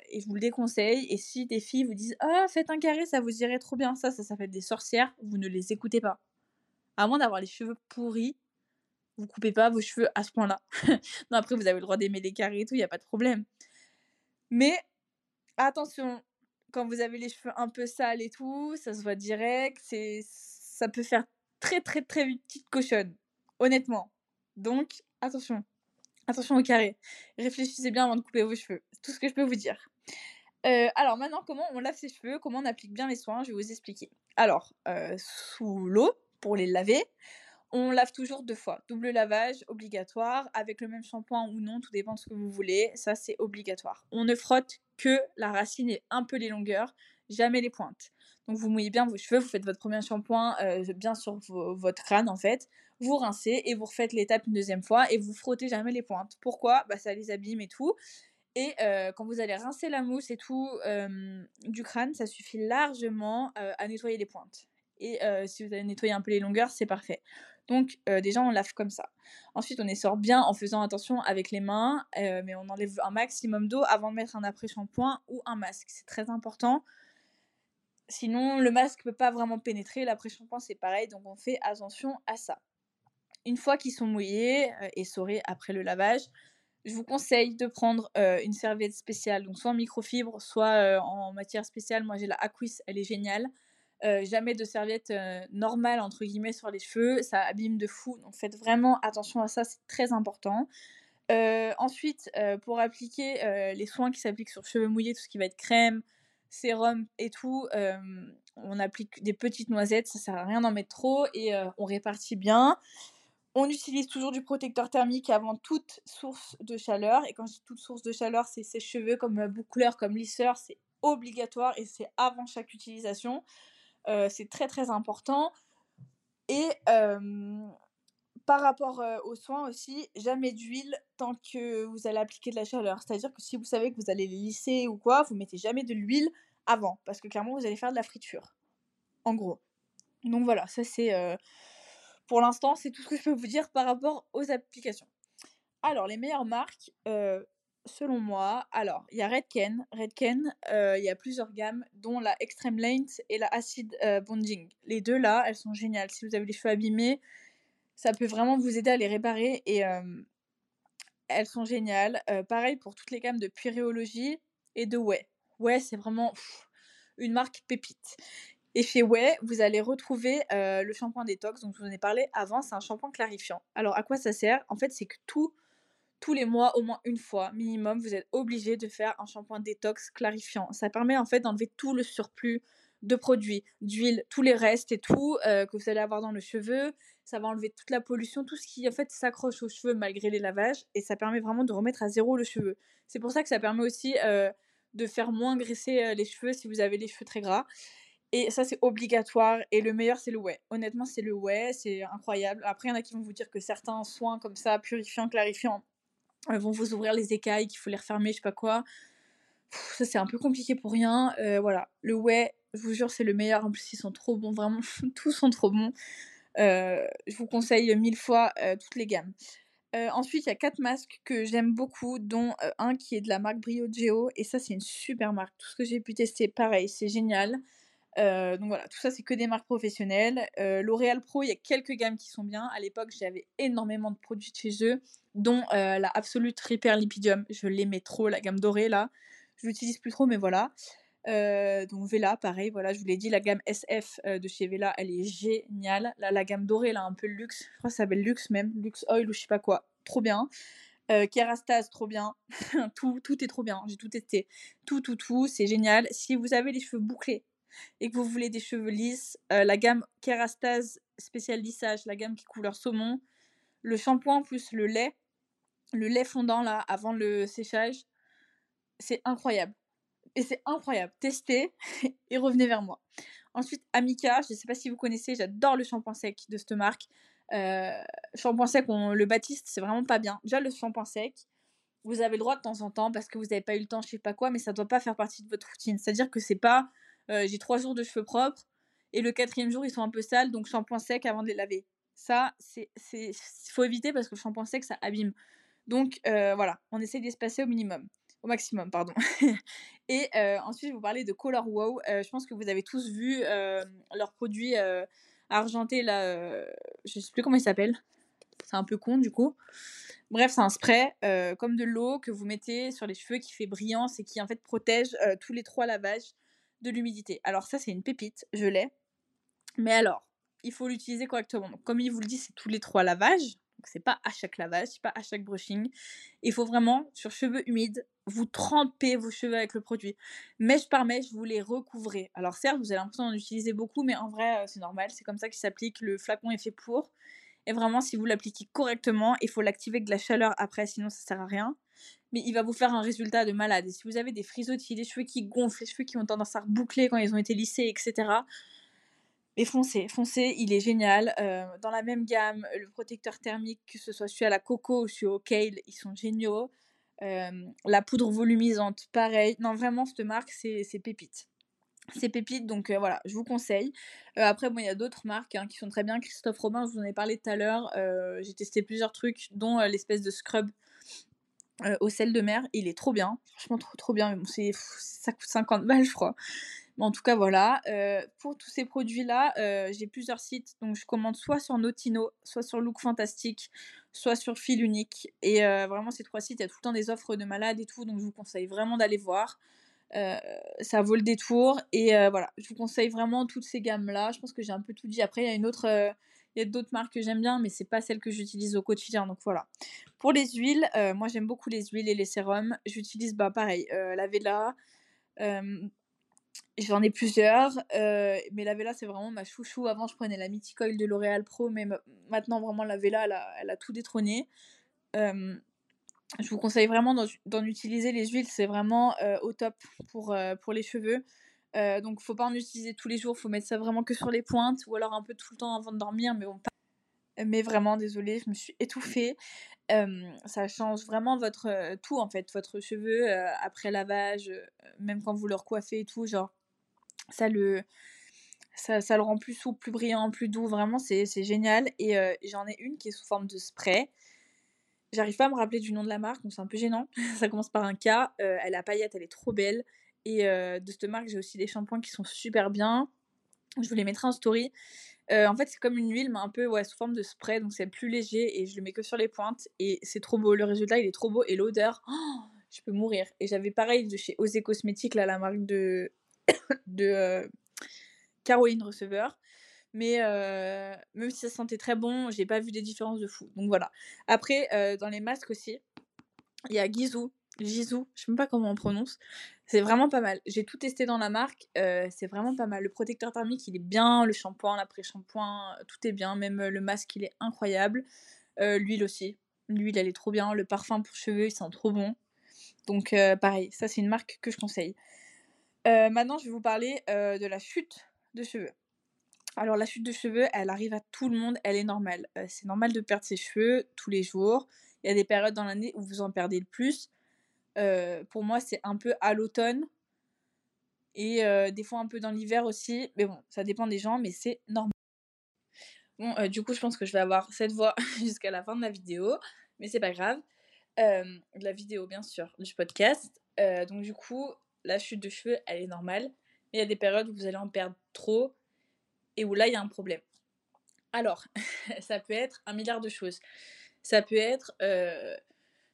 [SPEAKER 1] et, je vous le déconseille. Et si des filles vous disent Ah, faites un carré, ça vous irait trop bien, ça, ça s'appelle des sorcières, vous ne les écoutez pas à moins d'avoir les cheveux pourris, vous coupez pas vos cheveux à ce point-là. non, après, vous avez le droit d'aimer les carrés et tout, il n'y a pas de problème. Mais attention, quand vous avez les cheveux un peu sales et tout, ça se voit direct, c'est ça peut faire très très très vite petite cochonne, honnêtement. Donc, attention. Attention au carré. Réfléchissez bien avant de couper vos cheveux. Tout ce que je peux vous dire. Euh, alors maintenant, comment on lave ses cheveux, comment on applique bien les soins, je vais vous expliquer. alors, sous l'eau pour les laver, on lave toujours deux fois. Double lavage obligatoire, avec le même shampoing ou non, tout dépend de ce que vous voulez. Ça, c'est obligatoire. On ne frotte que la racine et un peu les longueurs, jamais les pointes. Donc vous mouillez bien vos cheveux, vous faites votre premier shampoing bien sur votre crâne en fait, vous rincez et vous refaites l'étape une deuxième fois et vous frottez jamais les pointes. Pourquoi? Bah ça les abîme et tout. Et quand vous allez rincer la mousse et tout du crâne, ça suffit largement à nettoyer les pointes. Et si vous avez nettoyé un peu les longueurs, c'est parfait. Donc déjà on lave comme ça. Ensuite on essore bien en faisant attention avec les mains, mais on enlève un maximum d'eau avant de mettre un après-shampoing ou un masque. C'est très important. Sinon le masque peut pas vraiment pénétrer, l'après-shampoing c'est pareil, donc on fait attention à ça. Une fois qu'ils sont mouillés et essorés après le lavage, je vous conseille de prendre une serviette spéciale, donc soit en microfibre, soit en matière spéciale. Moi j'ai la Aquis, elle est géniale. jamais de serviette normale entre guillemets sur les cheveux, ça abîme de fou. Donc faites vraiment attention à ça, c'est très important. ensuite, pour appliquer les soins qui s'appliquent sur cheveux mouillés, tout ce qui va être crème, sérum et tout, on applique des petites noisettes, ça sert à rien d'en mettre trop et on répartit bien. On utilise toujours du protecteur thermique avant toute source de chaleur. Et quand je dis toute source de chaleur, c'est ses cheveux comme boucleur, comme lisseur. C'est obligatoire et c'est avant chaque utilisation. C'est très très important. Et par rapport aux soins aussi, jamais d'huile tant que vous allez appliquer de la chaleur. C'est-à-dire que si vous savez que vous allez les lisser ou quoi, vous mettez jamais de l'huile avant. Parce que clairement, vous allez faire de la friture. En gros. Donc voilà, ça c'est pour l'instant, c'est tout ce que je peux vous dire par rapport aux applications. Alors, les meilleures marques, selon moi, alors, il y a Redken. Redken, il y a plusieurs gammes, dont la Extreme Length et la Acid Bonding. Les deux là, elles sont géniales. Si vous avez les cheveux abîmés, ça peut vraiment vous aider à les réparer et elles sont géniales. pareil pour toutes les gammes de Puréologie et de Way. Way, c'est vraiment une marque pépite. Et chez Way, vous allez retrouver le shampoing détox dont je vous en ai parlé avant. C'est un shampoing clarifiant. Alors, à quoi ça sert? En fait, c'est que tous les mois, au moins une fois minimum, vous êtes obligé de faire un shampoing détox clarifiant. Ça permet en fait d'enlever tout le surplus de produits, d'huile, tous les restes et tout que vous allez avoir dans le cheveu. Ça va enlever toute la pollution, tout ce qui en fait s'accroche aux cheveux malgré les lavages. Et ça permet vraiment de remettre à zéro le cheveu. C'est pour ça que ça permet aussi de faire moins graisser les cheveux si vous avez les cheveux très gras. Et ça, c'est obligatoire. Et le meilleur, c'est le whey. Honnêtement, c'est le whey. C'est incroyable. Après, il y en a qui vont vous dire que certains soins comme ça, purifiants, clarifiants, euh, vont vous ouvrir les écailles, qu'il faut les refermer, je sais pas quoi. ça, c'est un peu compliqué pour rien. Euh, voilà. Le whey, je vous jure, c'est le meilleur. En plus, ils sont trop bons. Vraiment, tous sont trop bons. Euh, je vous conseille mille fois toutes les gammes. ensuite, il y a quatre masques que j'aime beaucoup, dont un qui est de la marque Brio Geo. Et ça, c'est une super marque. Tout ce que j'ai pu tester, pareil, c'est génial. Euh, donc voilà, tout ça c'est que des marques professionnelles. Euh, L'Oréal Pro, il y a quelques gammes qui sont bien. À l'époque, j'avais énormément de produits chez eux, dont euh, la Absolute Repair Lipidium. Je l'aimais trop, la gamme dorée là. Je l'utilise plus trop, mais voilà. Donc Vela, pareil, voilà, je vous l'ai dit, la gamme SF de chez Vela, elle est géniale. La gamme dorée, là, un peu luxe, je crois que ça s'appelle Luxe même, Luxe Oil ou je sais pas quoi, trop bien. Kerastase, trop bien. tout, est trop bien, j'ai tout testé. Tout, tout, tout, c'est génial. Si vous avez les cheveux bouclés, et que vous voulez des cheveux lisses, euh, la gamme Kerastase spécial lissage, la gamme qui couleur saumon, le shampoing plus le lait, le lait fondant là avant le séchage, c'est incroyable. Et c'est incroyable. Testez et revenez vers moi. Ensuite, Amica, je ne sais pas si vous connaissez, j'adore le shampoing sec de cette marque. Euh, shampoing sec, on, le Baptiste, c'est vraiment pas bien. Déjà, le shampoing sec, vous avez le droit de temps en temps parce que vous n'avez pas eu le temps, je sais pas quoi, mais ça doit pas faire partie de votre routine. C'est-à-dire que c'est pas euh, j'ai trois jours de cheveux propres et le quatrième jour ils sont un peu sales donc shampoing sec avant de les laver. Ça, c'est, faut éviter parce que le shampoing sec ça abîme. Donc euh, voilà, on essaie d'espacer au minimum, au maximum, pardon. et euh, ensuite, je vais vous parler de Color Wow. je pense que vous avez tous vu leur produit argenté là, je sais plus comment il s'appelle. C'est un peu con du coup. Bref, c'est un spray comme de l'eau que vous mettez sur les cheveux qui fait brillance et qui en fait protège tous les trois lavages de l'humidité. Alors ça, c'est une pépite, je l'ai. Mais alors, il faut l'utiliser correctement. comme il vous le dit, c'est tous les trois lavages. Donc c'est pas à chaque lavage, c'est pas à chaque brushing. Il faut vraiment, sur cheveux humides, vous trempez vos cheveux avec le produit. Mèche par mèche, vous les recouvrez. Alors certes, vous avez l'impression d'en utiliser beaucoup, mais en vrai, c'est normal. C'est comme ça qu'il s'applique. Le flacon est fait pour. Et vraiment, si vous l'appliquez correctement, il faut l'activer avec de la chaleur après, sinon ça sert à rien. Mais il va vous faire un résultat de malade. Et si vous avez des frisottis, des cheveux qui gonflent, les cheveux qui ont tendance à reboucler quand ils ont été lissés, etc., mais foncez, foncez, il est génial. Euh, dans la même gamme, le protecteur thermique, que ce soit celui à la coco ou celui au kale, ils sont géniaux. Euh, la poudre volumisante, pareil. Non, vraiment, cette marque, c'est pépite c'est pépite, donc euh, voilà, je vous conseille. Après, bon, il y a d'autres marques hein, qui sont très bien. Christophe Robin, je vous en ai parlé tout à l'heure. J'ai testé plusieurs trucs, dont l'espèce de scrub au sel de mer. Il est trop bien, franchement trop trop bien. Bon, ça coûte 50 balles, je crois. Mais en tout cas, voilà. pour tous ces produits-là, j'ai plusieurs sites. Donc, je commande soit sur Notino, soit sur Look Fantastique, soit sur Fil Unique. Et vraiment, ces trois sites, il y a tout le temps des offres de malades et tout. Donc, je vous conseille vraiment d'aller voir. Euh, ça vaut le détour. Et euh, voilà, je vous conseille vraiment toutes ces gammes-là. Je pense que j'ai un peu tout dit. Après, il y a une autre. Euh, il y a d'autres marques que j'aime bien, mais c'est pas celle que j'utilise au quotidien. Donc voilà. Pour les huiles, moi j'aime beaucoup les huiles et les sérums. J'utilise bah, pareil, la Vela. J'en ai plusieurs, mais la Vela c'est vraiment ma chouchou. Avant je prenais la Mythic de L'Oréal Pro, mais maintenant vraiment la Vela elle a, tout détrôné je vous conseille vraiment d'en utiliser les huiles, c'est vraiment euh, au top pour, euh, pour les cheveux. Euh, donc faut pas en utiliser tous les jours, faut mettre ça vraiment que sur les pointes ou alors un peu tout le temps avant de dormir, mais bon. Mais vraiment désolée, je me suis étouffée. ça change vraiment votre tout en fait, votre cheveu après lavage, même quand vous le recoiffez et tout, genre ça le ça, ça, le rend plus souple, plus brillant, plus doux, vraiment c'est génial. Et j'en ai une qui est sous forme de spray. J'arrive pas à me rappeler du nom de la marque, donc c'est un peu gênant. ça commence par un K. Elle a paillette, elle est trop belle. Et de cette marque, j'ai aussi des shampoings qui sont super bien. Je vous les mettrai en story. Euh, en fait, c'est comme une huile, mais un peu ouais, sous forme de spray, donc c'est plus léger et je le mets que sur les pointes. Et c'est trop beau. Le résultat, il est trop beau. Et l'odeur, oh, je peux mourir. Et j'avais pareil de chez Osé Cosmétiques, la marque de, de Caroline Receveur. Mais euh, même si ça sentait très bon, j'ai pas vu des différences de fou. Donc voilà. Après, euh, dans les masques aussi, il y a Gizou. Gizou, je sais même pas comment on prononce. C'est vraiment pas mal. J'ai tout testé dans la marque. Euh, c'est vraiment pas mal. Le protecteur thermique, il est bien. Le shampoing, l'après-shampoing, tout est bien. Même le masque, il est incroyable. L'huile aussi. L'huile, elle est trop bien. Le parfum pour cheveux, il sent trop bon. Donc pareil, ça c'est une marque que je conseille. maintenant, je vais vous parler de la chute de cheveux. Alors la chute de cheveux, elle arrive à tout le monde, elle est normale. Euh, c'est normal de perdre ses cheveux tous les jours. Il y a des périodes dans l'année où vous en perdez le plus. Euh, pour moi, c'est un peu à l'automne. Et euh, des fois un peu dans l'hiver aussi. Mais bon, ça dépend des gens, mais c'est normal. Bon, du coup, je pense que je vais avoir cette voix jusqu'à la fin de la vidéo. Mais c'est pas grave. de la vidéo, bien sûr, du podcast. donc du coup, la chute de cheveux, elle est normale. Mais il y a des périodes où vous allez en perdre trop et où là, il y a un problème. Alors, ça peut être un milliard de choses. Ça peut être euh,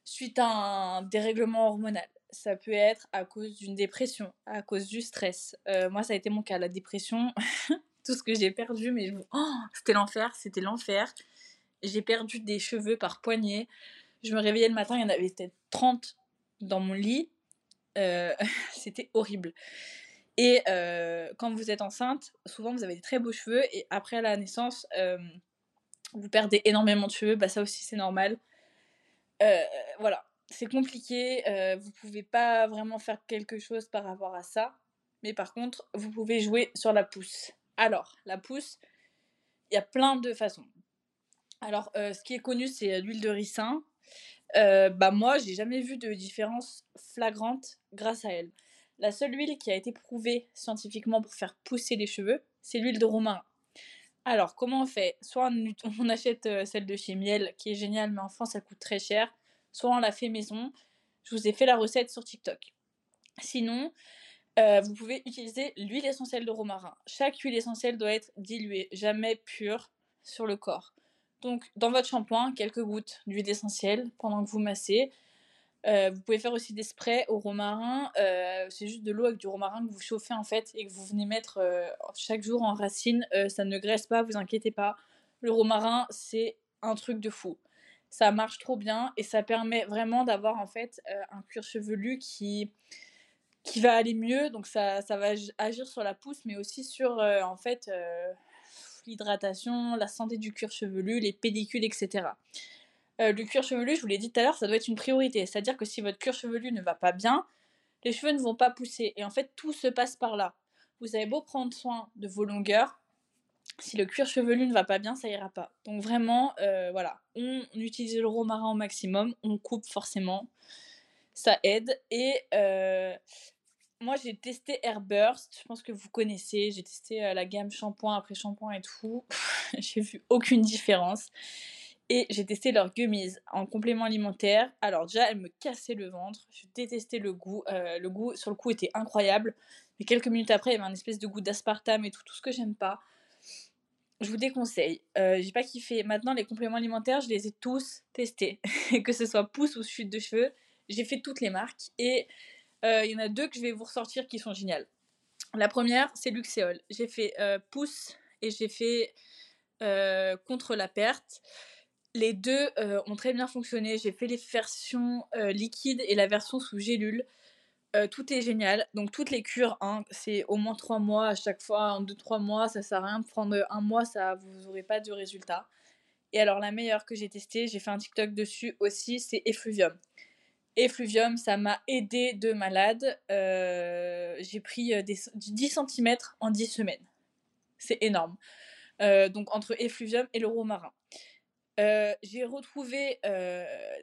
[SPEAKER 1] suite à un dérèglement hormonal. Ça peut être à cause d'une dépression, à cause du stress. Euh, moi, ça a été mon cas, la dépression. tout ce que j'ai perdu, mais oh, c'était l'enfer, c'était l'enfer. J'ai perdu des cheveux par poignée. Je me réveillais le matin, il y en avait peut-être 30 dans mon lit. Euh, c'était horrible. Et euh, quand vous êtes enceinte, souvent vous avez des très beaux cheveux et après la naissance, vous perdez énormément de cheveux. Bah ça aussi c'est normal. Euh, voilà, c'est compliqué. vous pouvez pas vraiment faire quelque chose par rapport à ça. Mais par contre, vous pouvez jouer sur la pousse. Alors, la pousse, il y a plein de façons. Alors, ce qui est connu, c'est l'huile de ricin. bah moi, j'ai jamais vu de différence flagrante grâce à elle. La seule huile qui a été prouvée scientifiquement pour faire pousser les cheveux, c'est l'huile de romarin. Alors, comment on fait? Soit on, achète euh, celle de chez Miel, qui est géniale, mais en France, ça coûte très cher. Soit on la fait maison. Je vous ai fait la recette sur TikTok. Sinon, euh, vous pouvez utiliser l'huile essentielle de romarin. Chaque huile essentielle doit être diluée, jamais pure sur le corps. Donc, dans votre shampoing, quelques gouttes d'huile essentielle pendant que vous massez. Euh, vous pouvez faire aussi des sprays au romarin. Euh, c'est juste de l'eau avec du romarin que vous chauffez en fait et que vous venez mettre euh, chaque jour en racine. ça ne graisse pas, vous inquiétez pas. Le romarin, c'est un truc de fou. Ça marche trop bien et ça permet vraiment d'avoir en fait un cuir chevelu qui, qui va aller mieux. Donc ça, ça va agir sur la pousse, mais aussi sur en fait l'hydratation, la santé du cuir chevelu, les pellicules, etc. le cuir chevelu, je vous l'ai dit tout à l'heure, ça doit être une priorité. C'est-à-dire que si votre cuir chevelu ne va pas bien, les cheveux ne vont pas pousser. Et en fait, tout se passe par là. Vous avez beau prendre soin de vos longueurs, si le cuir chevelu ne va pas bien, ça ira pas. Donc vraiment, euh, voilà, on utilise le romarin au maximum, on coupe forcément, ça aide. Et euh, moi j'ai testé Airburst, je pense que vous connaissez, j'ai testé euh, la gamme shampoing après shampoing et tout, j'ai vu aucune différence. Et j'ai testé leurs gummies en complément alimentaire. Alors déjà, elles me cassaient le ventre. Je détestais le goût. le goût sur le coup était incroyable. Mais quelques minutes après, il y avait un espèce de goût d'aspartame et tout, tout ce que j'aime pas je vous déconseille. Euh, j'ai pas kiffé. Maintenant, les compléments alimentaires, je les ai tous testés. que ce soit pousse ou chute de cheveux, j'ai fait toutes les marques. Et euh, il y en a deux que je vais vous ressortir qui sont géniales. La première, c'est Luxéol. J'ai fait euh, pousse et j'ai fait contre la perte. Les deux ont très bien fonctionné. J'ai fait les versions liquides et la version sous gélule. Euh, tout est génial. Donc toutes les cures, hein, c'est au moins 3 mois à chaque fois. En 2-3 mois, ça sert à rien de prendre un mois, ça vous n'aurez pas de résultat. Et alors la meilleure que j'ai testée, j'ai fait un TikTok dessus aussi, c'est Effluvium. Effluvium, ça m'a aidé de malade. Euh, j'ai pris euh, des, 10 cm en 10 semaines. C'est énorme. donc entre Effluvium et le romarin. J'ai retrouvé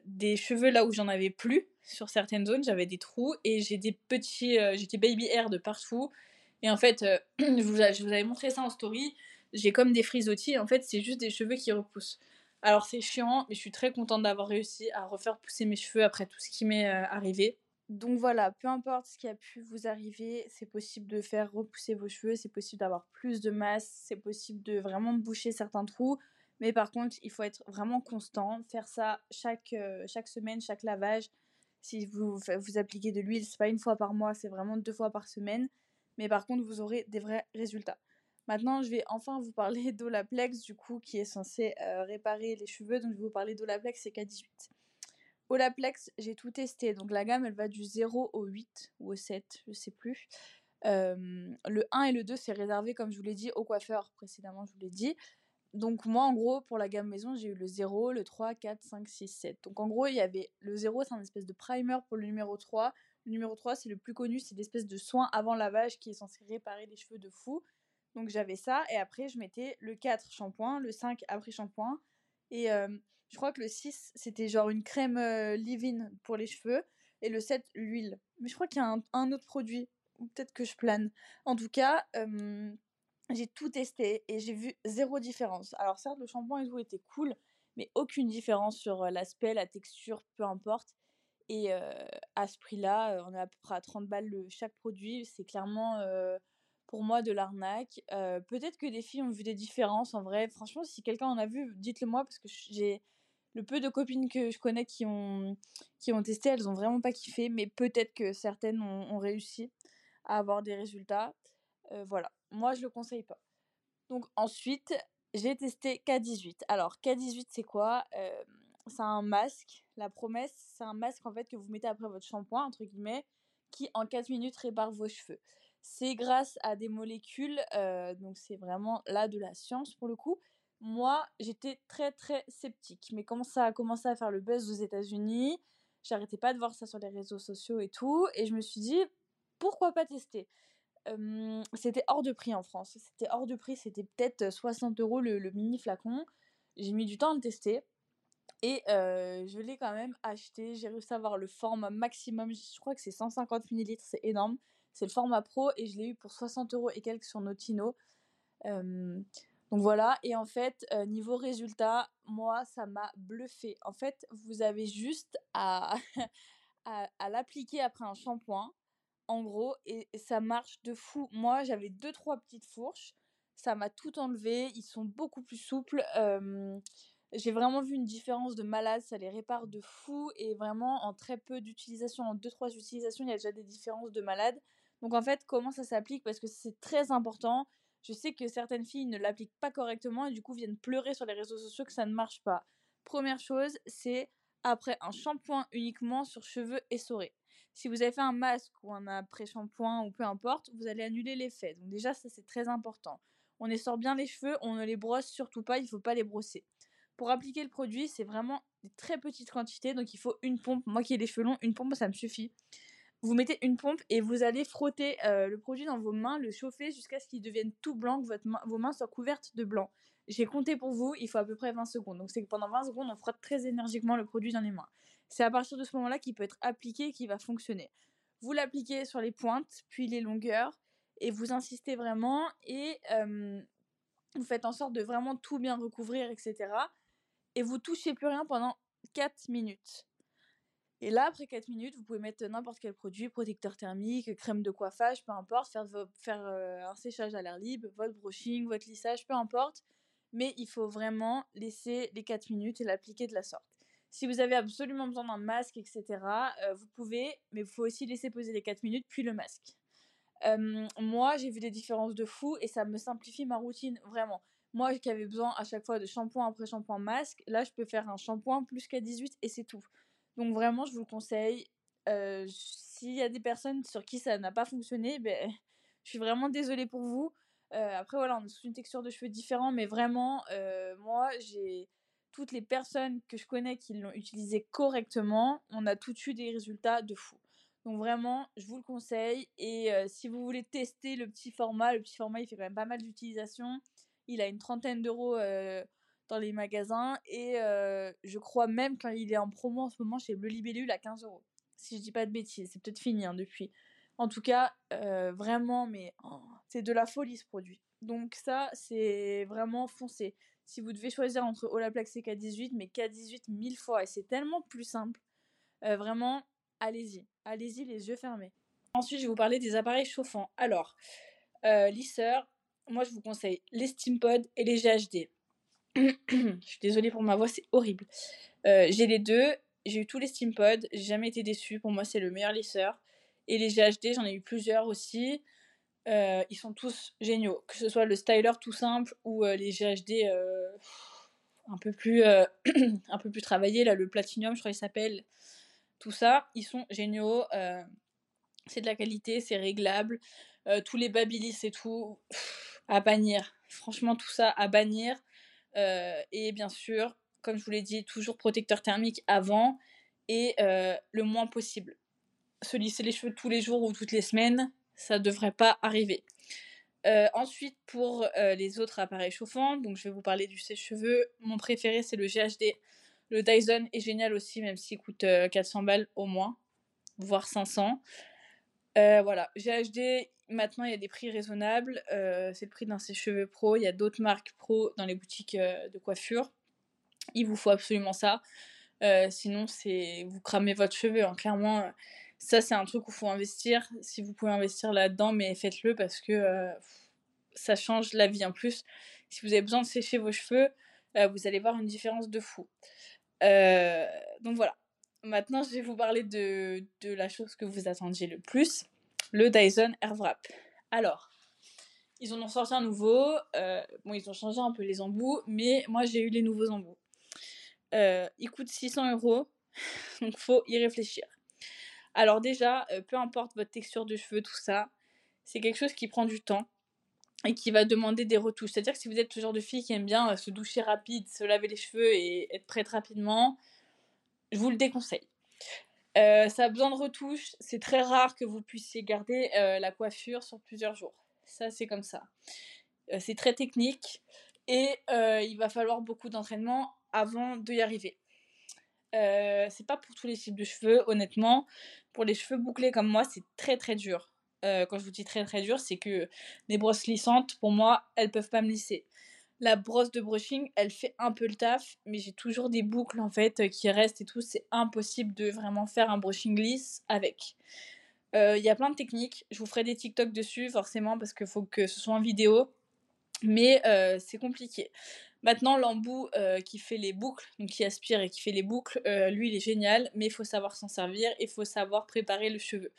[SPEAKER 1] des cheveux là où j'en avais plus sur certaines zones, j'avais des trous et j'ai des petits. Euh, j'étais baby hair de partout. Et en fait, euh, je, vous, je, vous, avais montré ça en story. J'ai comme des frisottis. En fait, c'est juste des cheveux qui repoussent. Alors, c'est chiant, mais je suis très contente d'avoir réussi à refaire pousser mes cheveux après tout ce qui m'est euh, arrivé. Donc voilà, peu importe ce qui a pu vous arriver, c'est possible de faire repousser vos cheveux, c'est possible d'avoir plus de masse, c'est possible de vraiment boucher certains trous. Mais par contre, il faut être vraiment constant, faire ça chaque, chaque semaine, chaque lavage. Si vous, vous appliquez de l'huile, c'est pas une fois par mois, c'est vraiment deux fois par semaine. Mais par contre, vous aurez des vrais résultats. Maintenant, je vais enfin vous parler d'Olaplex, du coup, qui est censé euh, réparer les cheveux. Donc, je vais vous parler d'Olaplex c'est K18. Olaplex, j'ai tout testé. Donc, la gamme, elle va du 0 au 8 ou au 7, je sais plus. le 1 et le 2, c'est réservé, comme je vous l'ai dit, aux coiffeurs précédemment, je vous l'ai dit. Donc moi, en gros, pour la gamme maison, j'ai eu le 0, le 3, 4, 5, 6, 7. Donc en gros, il y avait le 0, c'est un espèce de primer pour le numéro 3. Le numéro 3, c'est le plus connu, c'est l'espèce de soin avant lavage qui est censé réparer les cheveux de fou. Donc j'avais ça, et après je mettais le 4 shampoing, le 5 après shampoing. Et euh, je crois que le 6, c'était genre une crème euh, leave-in pour les cheveux, et le 7, l'huile. Mais je crois qu'il y a un, autre produit, peut-être que je plane. En tout cas... Euh, j'ai tout testé et j'ai vu zéro différence. Alors certes, le shampoing et tout était cool, mais aucune différence sur l'aspect, la texture, peu importe. Et à ce prix-là, on est à peu près à 30 balles le, chaque produit. C'est clairement pour moi de l'arnaque. Peut-être que des filles ont vu des différences en vrai. Franchement, si quelqu'un en a vu, dites-le moi parce que j'ai le peu de copines que je connais qui ont, qui ont testé, elles ont vraiment pas kiffé. Mais peut-être que certaines ont, ont réussi à avoir des résultats. voilà moi je le conseille pas. Donc ensuite, j'ai testé K18. Alors K18 c'est quoi? C'est un masque. La promesse, c'est un masque en fait que vous mettez après votre shampoing entre guillemets, qui en 4 minutes répare vos cheveux. C'est grâce à des molécules, donc c'est vraiment là de la science pour le coup. Moi, j'étais très très sceptique, mais quand ça a commencé à faire le buzz aux États-Unis, j'arrêtais pas de voir ça sur les réseaux sociaux et tout, et je me suis dit pourquoi pas tester? C'était hors de prix en France. C'était hors de prix, c'était peut-être 60 euros le, mini flacon. J'ai mis du temps à le tester. Et je l'ai quand même acheté. J'ai réussi à avoir le format maximum. Je crois que c'est 150 ml, c'est énorme. C'est le format pro et je l'ai eu pour 60 euros et quelques sur Notino. donc voilà. Et en fait, niveau résultat, moi, ça m'a bluffé. En fait, vous avez juste à, à l'appliquer après un shampoing en gros, et, ça marche de fou. Moi, j'avais deux, trois petites fourches, ça m'a tout enlevé, ils sont beaucoup plus souples. j'ai vraiment vu une différence de malade, ça les répare de fou, et vraiment, en très peu d'utilisation, en deux, trois utilisations, il y a déjà des différences de malade. Donc en fait, comment ça s'applique? Parce que c'est très important. Je sais que certaines filles ne l'appliquent pas correctement et du coup viennent pleurer sur les réseaux sociaux que ça ne marche pas. Première chose, c'est après un shampoing uniquement sur cheveux essorés. Si vous avez fait un masque ou un après-shampoing ou peu importe, vous allez annuler l'effet. Donc déjà, ça c'est très important. On essore bien les cheveux, on ne les brosse surtout pas, il ne faut pas les brosser. Pour appliquer le produit, c'est vraiment des très petites quantités, donc il faut une pompe. Moi qui ai les cheveux longs, une pompe ça me suffit. Vous mettez une pompe et vous allez frotter euh, le produit dans vos mains, le chauffer jusqu'à ce qu'il devienne tout blanc, que vos mains soient couvertes de blanc. J'ai compté pour vous, il faut à peu près 20 secondes. Donc c'est que pendant 20 secondes, on frotte très énergiquement le produit dans les mains. C'est à partir de ce moment-là qu'il peut être appliqué et qu'il va fonctionner. Vous l'appliquez sur les pointes, puis les longueurs, et vous insistez vraiment et vous faites en sorte de vraiment tout bien recouvrir, etc. Et vous touchez plus rien pendant 4 minutes. Et là, après 4 minutes, vous pouvez mettre n'importe quel produit, protecteur thermique, crème de coiffage, peu importe, faire, un séchage à l'air libre, votre brushing, votre lissage, peu importe. Mais il faut vraiment laisser les 4 minutes et l'appliquer de la sorte. Si vous avez absolument besoin d'un masque, etc., euh, vous pouvez, mais il faut aussi laisser poser les 4 minutes, puis le masque. Moi, j'ai vu des différences de fou et ça me simplifie ma routine, vraiment. Moi qui avais besoin à chaque fois de shampoing après shampoing masque, là je peux faire un shampoing plus qu'à 18 et c'est tout. Donc vraiment, je vous le conseille. Euh, s'il y a des personnes sur qui ça n'a pas fonctionné, ben, je suis vraiment désolée pour vous. Euh, après, voilà, on a tous une texture de cheveux différente, mais vraiment, moi, j'ai toutes les personnes que je connais qui l'ont utilisé correctement, on a tout eu des résultats de fou. Donc vraiment, je vous le conseille. Et si vous voulez tester le petit format, le petit format, il fait quand même pas mal d'utilisation. Il a une trentaine d'euros dans les magasins. Et je crois même quand il est en promo en ce moment chez Bleu Libellule à 15 euros. Si je dis pas de bêtises, c'est peut-être fini hein, depuis. En tout cas, vraiment, mais oh, c'est de la folie ce produit. Donc ça, c'est vraiment foncé. Si vous devez choisir entre Olaplex et K18, mais K18 mille fois, et c'est tellement plus simple. vraiment, allez-y. Allez-y les yeux fermés. Ensuite, je vais vous parler des appareils chauffants. Alors, lisseur, moi je vous conseille les SteamPod et les GHD. je suis désolée pour ma voix, c'est horrible. Euh, j'ai les deux, j'ai eu tous les SteamPod, j'ai jamais été déçue. Pour moi, c'est le meilleur lisseur. Et les GHD, j'en ai eu plusieurs aussi. Euh, ils sont tous géniaux. Que ce soit le styler tout simple ou euh, les GHD un, peu plus, un peu plus travaillés. Là, le Platinum, je crois qu'il s'appelle. Tout ça, ils sont géniaux. c'est de la qualité, c'est réglable. tous les Babyliss et tout, à bannir. Franchement, tout ça à bannir. Euh, et bien sûr, comme je vous l'ai dit, toujours protecteur thermique avant et euh, le moins possible. Se lisser les cheveux tous les jours ou toutes les semaines, ça devrait pas arriver. Euh, ensuite, pour les autres appareils chauffants, donc je vais vous parler du sèche-cheveux. Mon préféré, c'est le GHD. Le Dyson est génial aussi, même s'il coûte 400 balles au moins, voire 500. voilà, GHD, Maintenant, il y a des prix raisonnables. Euh, c'est le prix d'un sèche-cheveux pro. Il y a d'autres marques pro dans les boutiques euh, de coiffure. Il vous faut absolument ça. Euh, sinon, c'est vous cramez votre cheveu. Hein. Clairement, ça, c'est un truc où il faut investir. Si vous pouvez investir là-dedans, mais faites-le parce que ça change la vie. En plus, si vous avez besoin de sécher vos cheveux, vous allez voir une différence de fou. donc voilà. Maintenant, je vais vous parler de, de la chose que vous attendiez le plus le Dyson Airwrap. Alors, ils en ont sorti un nouveau. Euh, bon, ils ont changé un peu les embouts, mais moi j'ai eu les nouveaux embouts. Euh, ils coûtent 600 euros, donc faut y réfléchir. Alors déjà, euh, peu importe votre texture de cheveux, tout ça, c'est quelque chose qui prend du temps et qui va demander des retouches. C'est-à-dire que si vous êtes ce genre de fille qui aime bien se doucher rapide, se laver les cheveux et être prête rapidement, je vous le déconseille. Euh, ça a besoin de retouches. C'est très rare que vous puissiez garder euh, la coiffure sur plusieurs jours. Ça, c'est comme ça. Euh, c'est très technique et il va falloir beaucoup d'entraînement avant d'y arriver. C'est pas pour tous les types de cheveux, honnêtement. Pour les cheveux bouclés comme moi, c'est très très dur. quand je vous dis très très dur, c'est que les brosses lissantes, pour moi, elles peuvent pas me lisser la brosse de brushing, elle fait un peu le taf, mais j'ai toujours des boucles en fait qui restent et tout. C'est impossible de vraiment faire un brushing lisse avec. Euh, il y a plein de techniques. Je vous ferai des TikTok dessus forcément parce qu'il faut que ce soit en vidéo. Mais euh, c'est compliqué. Maintenant, l'embout euh, qui fait les boucles, donc qui aspire et qui fait les boucles, lui il est génial, mais il faut savoir s'en servir, il faut savoir préparer le cheveu.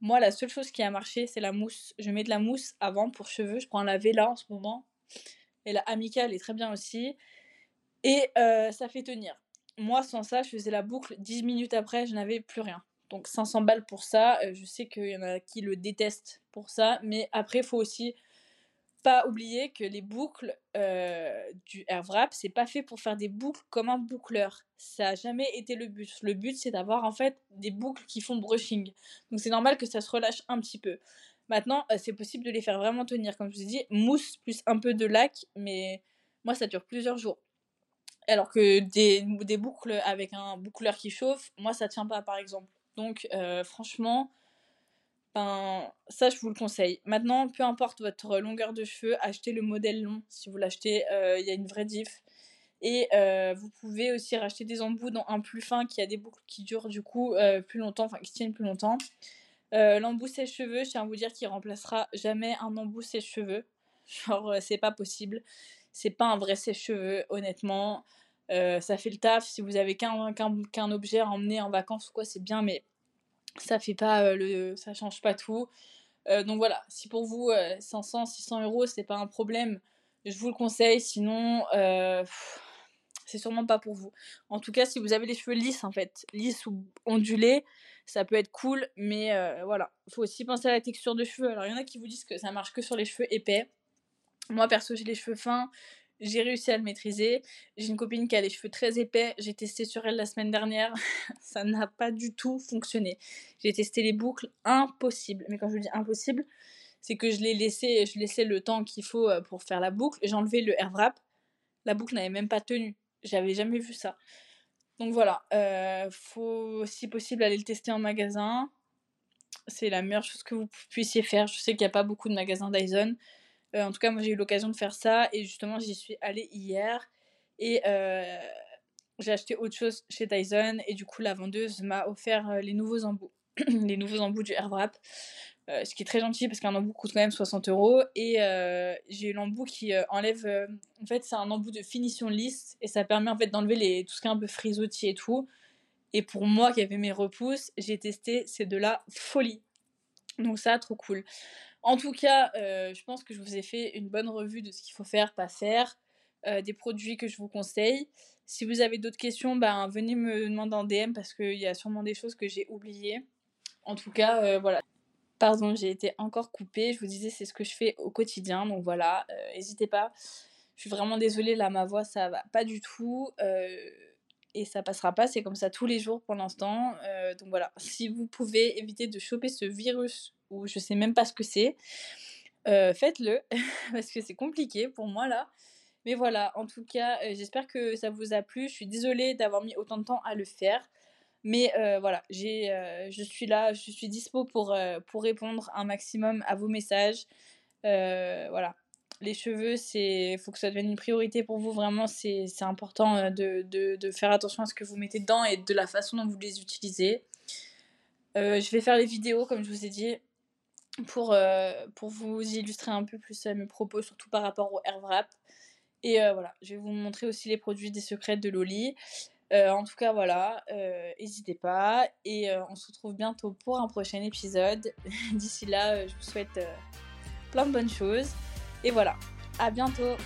[SPEAKER 1] Moi, la seule chose qui a marché, c'est la mousse. Je mets de la mousse avant pour cheveux. Je prends la Vela en ce moment. Et la amicale est très bien aussi. Et ça fait tenir. Moi, sans ça, je faisais la boucle. 10 minutes après, je n'avais plus rien. Donc 500 balles pour ça. je sais qu'il y en a qui le détestent pour ça. Mais après, il faut aussi pas oublier que les boucles du AirWrap, c'est pas fait pour faire des boucles comme un boucleur. Ça a jamais été le but. Le but, c'est d'avoir en fait des boucles qui font brushing. Donc c'est normal que ça se relâche un petit peu. Maintenant, c'est possible de les faire vraiment tenir. Comme je vous ai dit, mousse plus un peu de lac, mais moi, ça dure plusieurs jours. Alors que des, boucles avec un boucleur qui chauffe, moi, ça tient pas, par exemple. Donc, franchement, ben, ça, je vous le conseille. Maintenant, peu importe votre longueur de cheveux, achetez le modèle long. Si vous l'achetez, il y a une vraie diff. Et vous pouvez aussi racheter des embouts dans un plus fin qui a des boucles qui durent du coup plus longtemps, enfin qui tiennent plus longtemps. L'embout sèche-cheveux, je tiens à vous dire qu'il remplacera jamais un embout sèche-cheveux. Genre, c'est pas possible. C'est pas un vrai sèche-cheveux, honnêtement. ça fait le taf. Si vous avez qu'un objet à emmener en vacances ou quoi, c'est bien, mais ça fait ça change pas tout. donc voilà, si pour vous 500, 600 euros c'est pas un problème, je vous le conseille. Sinon, c'est sûrement pas pour vous. En tout cas, si vous avez les cheveux lisses en fait, lisses ou ondulés, ça peut être cool, mais voilà, il faut aussi penser à la texture de cheveux. Alors il y en a qui vous disent que ça marche que sur les cheveux épais. Moi perso j'ai les cheveux fins, j'ai réussi à le maîtriser. J'ai une copine qui a les cheveux très épais. J'ai testé sur elle la semaine dernière. ça n'a pas du tout fonctionné. J'ai testé les boucles. Impossible. Mais quand je dis impossible, c'est que je l'ai laissé, je laissais le temps qu'il faut euh, pour faire la boucle. J'ai enlevé le air wrap. La boucle n'avait même pas tenu. J'avais jamais vu ça. Donc voilà, euh, faut si possible aller le tester en magasin. C'est la meilleure chose que vous puissiez faire. Je sais qu'il n'y a pas beaucoup de magasins Dyson. Euh, en tout cas, moi j'ai eu l'occasion de faire ça et justement j'y suis allée hier et euh, j'ai acheté autre chose chez Dyson et du coup la vendeuse m'a offert euh, les nouveaux embouts, les nouveaux embouts du AirWrap. ce qui est très gentil parce qu'un embout coûte quand même 60 euros et j'ai eu l'embout qui enlève en fait c'est un embout de finition lisse et ça permet en fait d'enlever les tout ce qui est un peu frisottis et tout et pour moi qui avait mes repousses j'ai testé c'est de la folie donc ça trop cool en tout cas, euh, je pense que je vous ai fait une bonne revue de ce qu'il faut faire, pas faire, euh, des produits que je vous conseille. Si vous avez d'autres questions, ben, venez me demander en DM parce qu'il y a sûrement des choses que j'ai oubliées. En tout cas, euh, voilà. Pardon, j'ai été encore coupée. Je vous disais, c'est ce que je fais au quotidien. Donc voilà, n'hésitez pas. Je suis vraiment désolée, là, ma voix, ça va pas du tout. et ça passera pas. C'est comme ça tous les jours pour l'instant. donc voilà, si vous pouvez éviter de choper ce virus ou je sais même pas ce que c'est, euh, faites-le parce que c'est compliqué pour moi là. Mais voilà, en tout cas, euh, j'espère que ça vous a plu. Je suis désolée d'avoir mis autant de temps à le faire. Mais euh, voilà, j'ai, je suis là, je suis dispo pour, pour répondre un maximum à vos messages. voilà, les cheveux, c'est faut que ça devienne une priorité pour vous. Vraiment, c'est, important de, de, de, faire attention à ce que vous mettez dedans et de la façon dont vous les utilisez. je vais faire les vidéos, comme je vous ai dit, pour, euh, pour vous illustrer un peu plus mes propos, surtout par rapport au AirWrap. Et euh, voilà, je vais vous montrer aussi les produits des secrets de Loli. Euh, en tout cas, voilà, n'hésitez pas. Et on se retrouve bientôt pour un prochain épisode. D'ici là, je vous souhaite plein de bonnes choses. Et voilà, à bientôt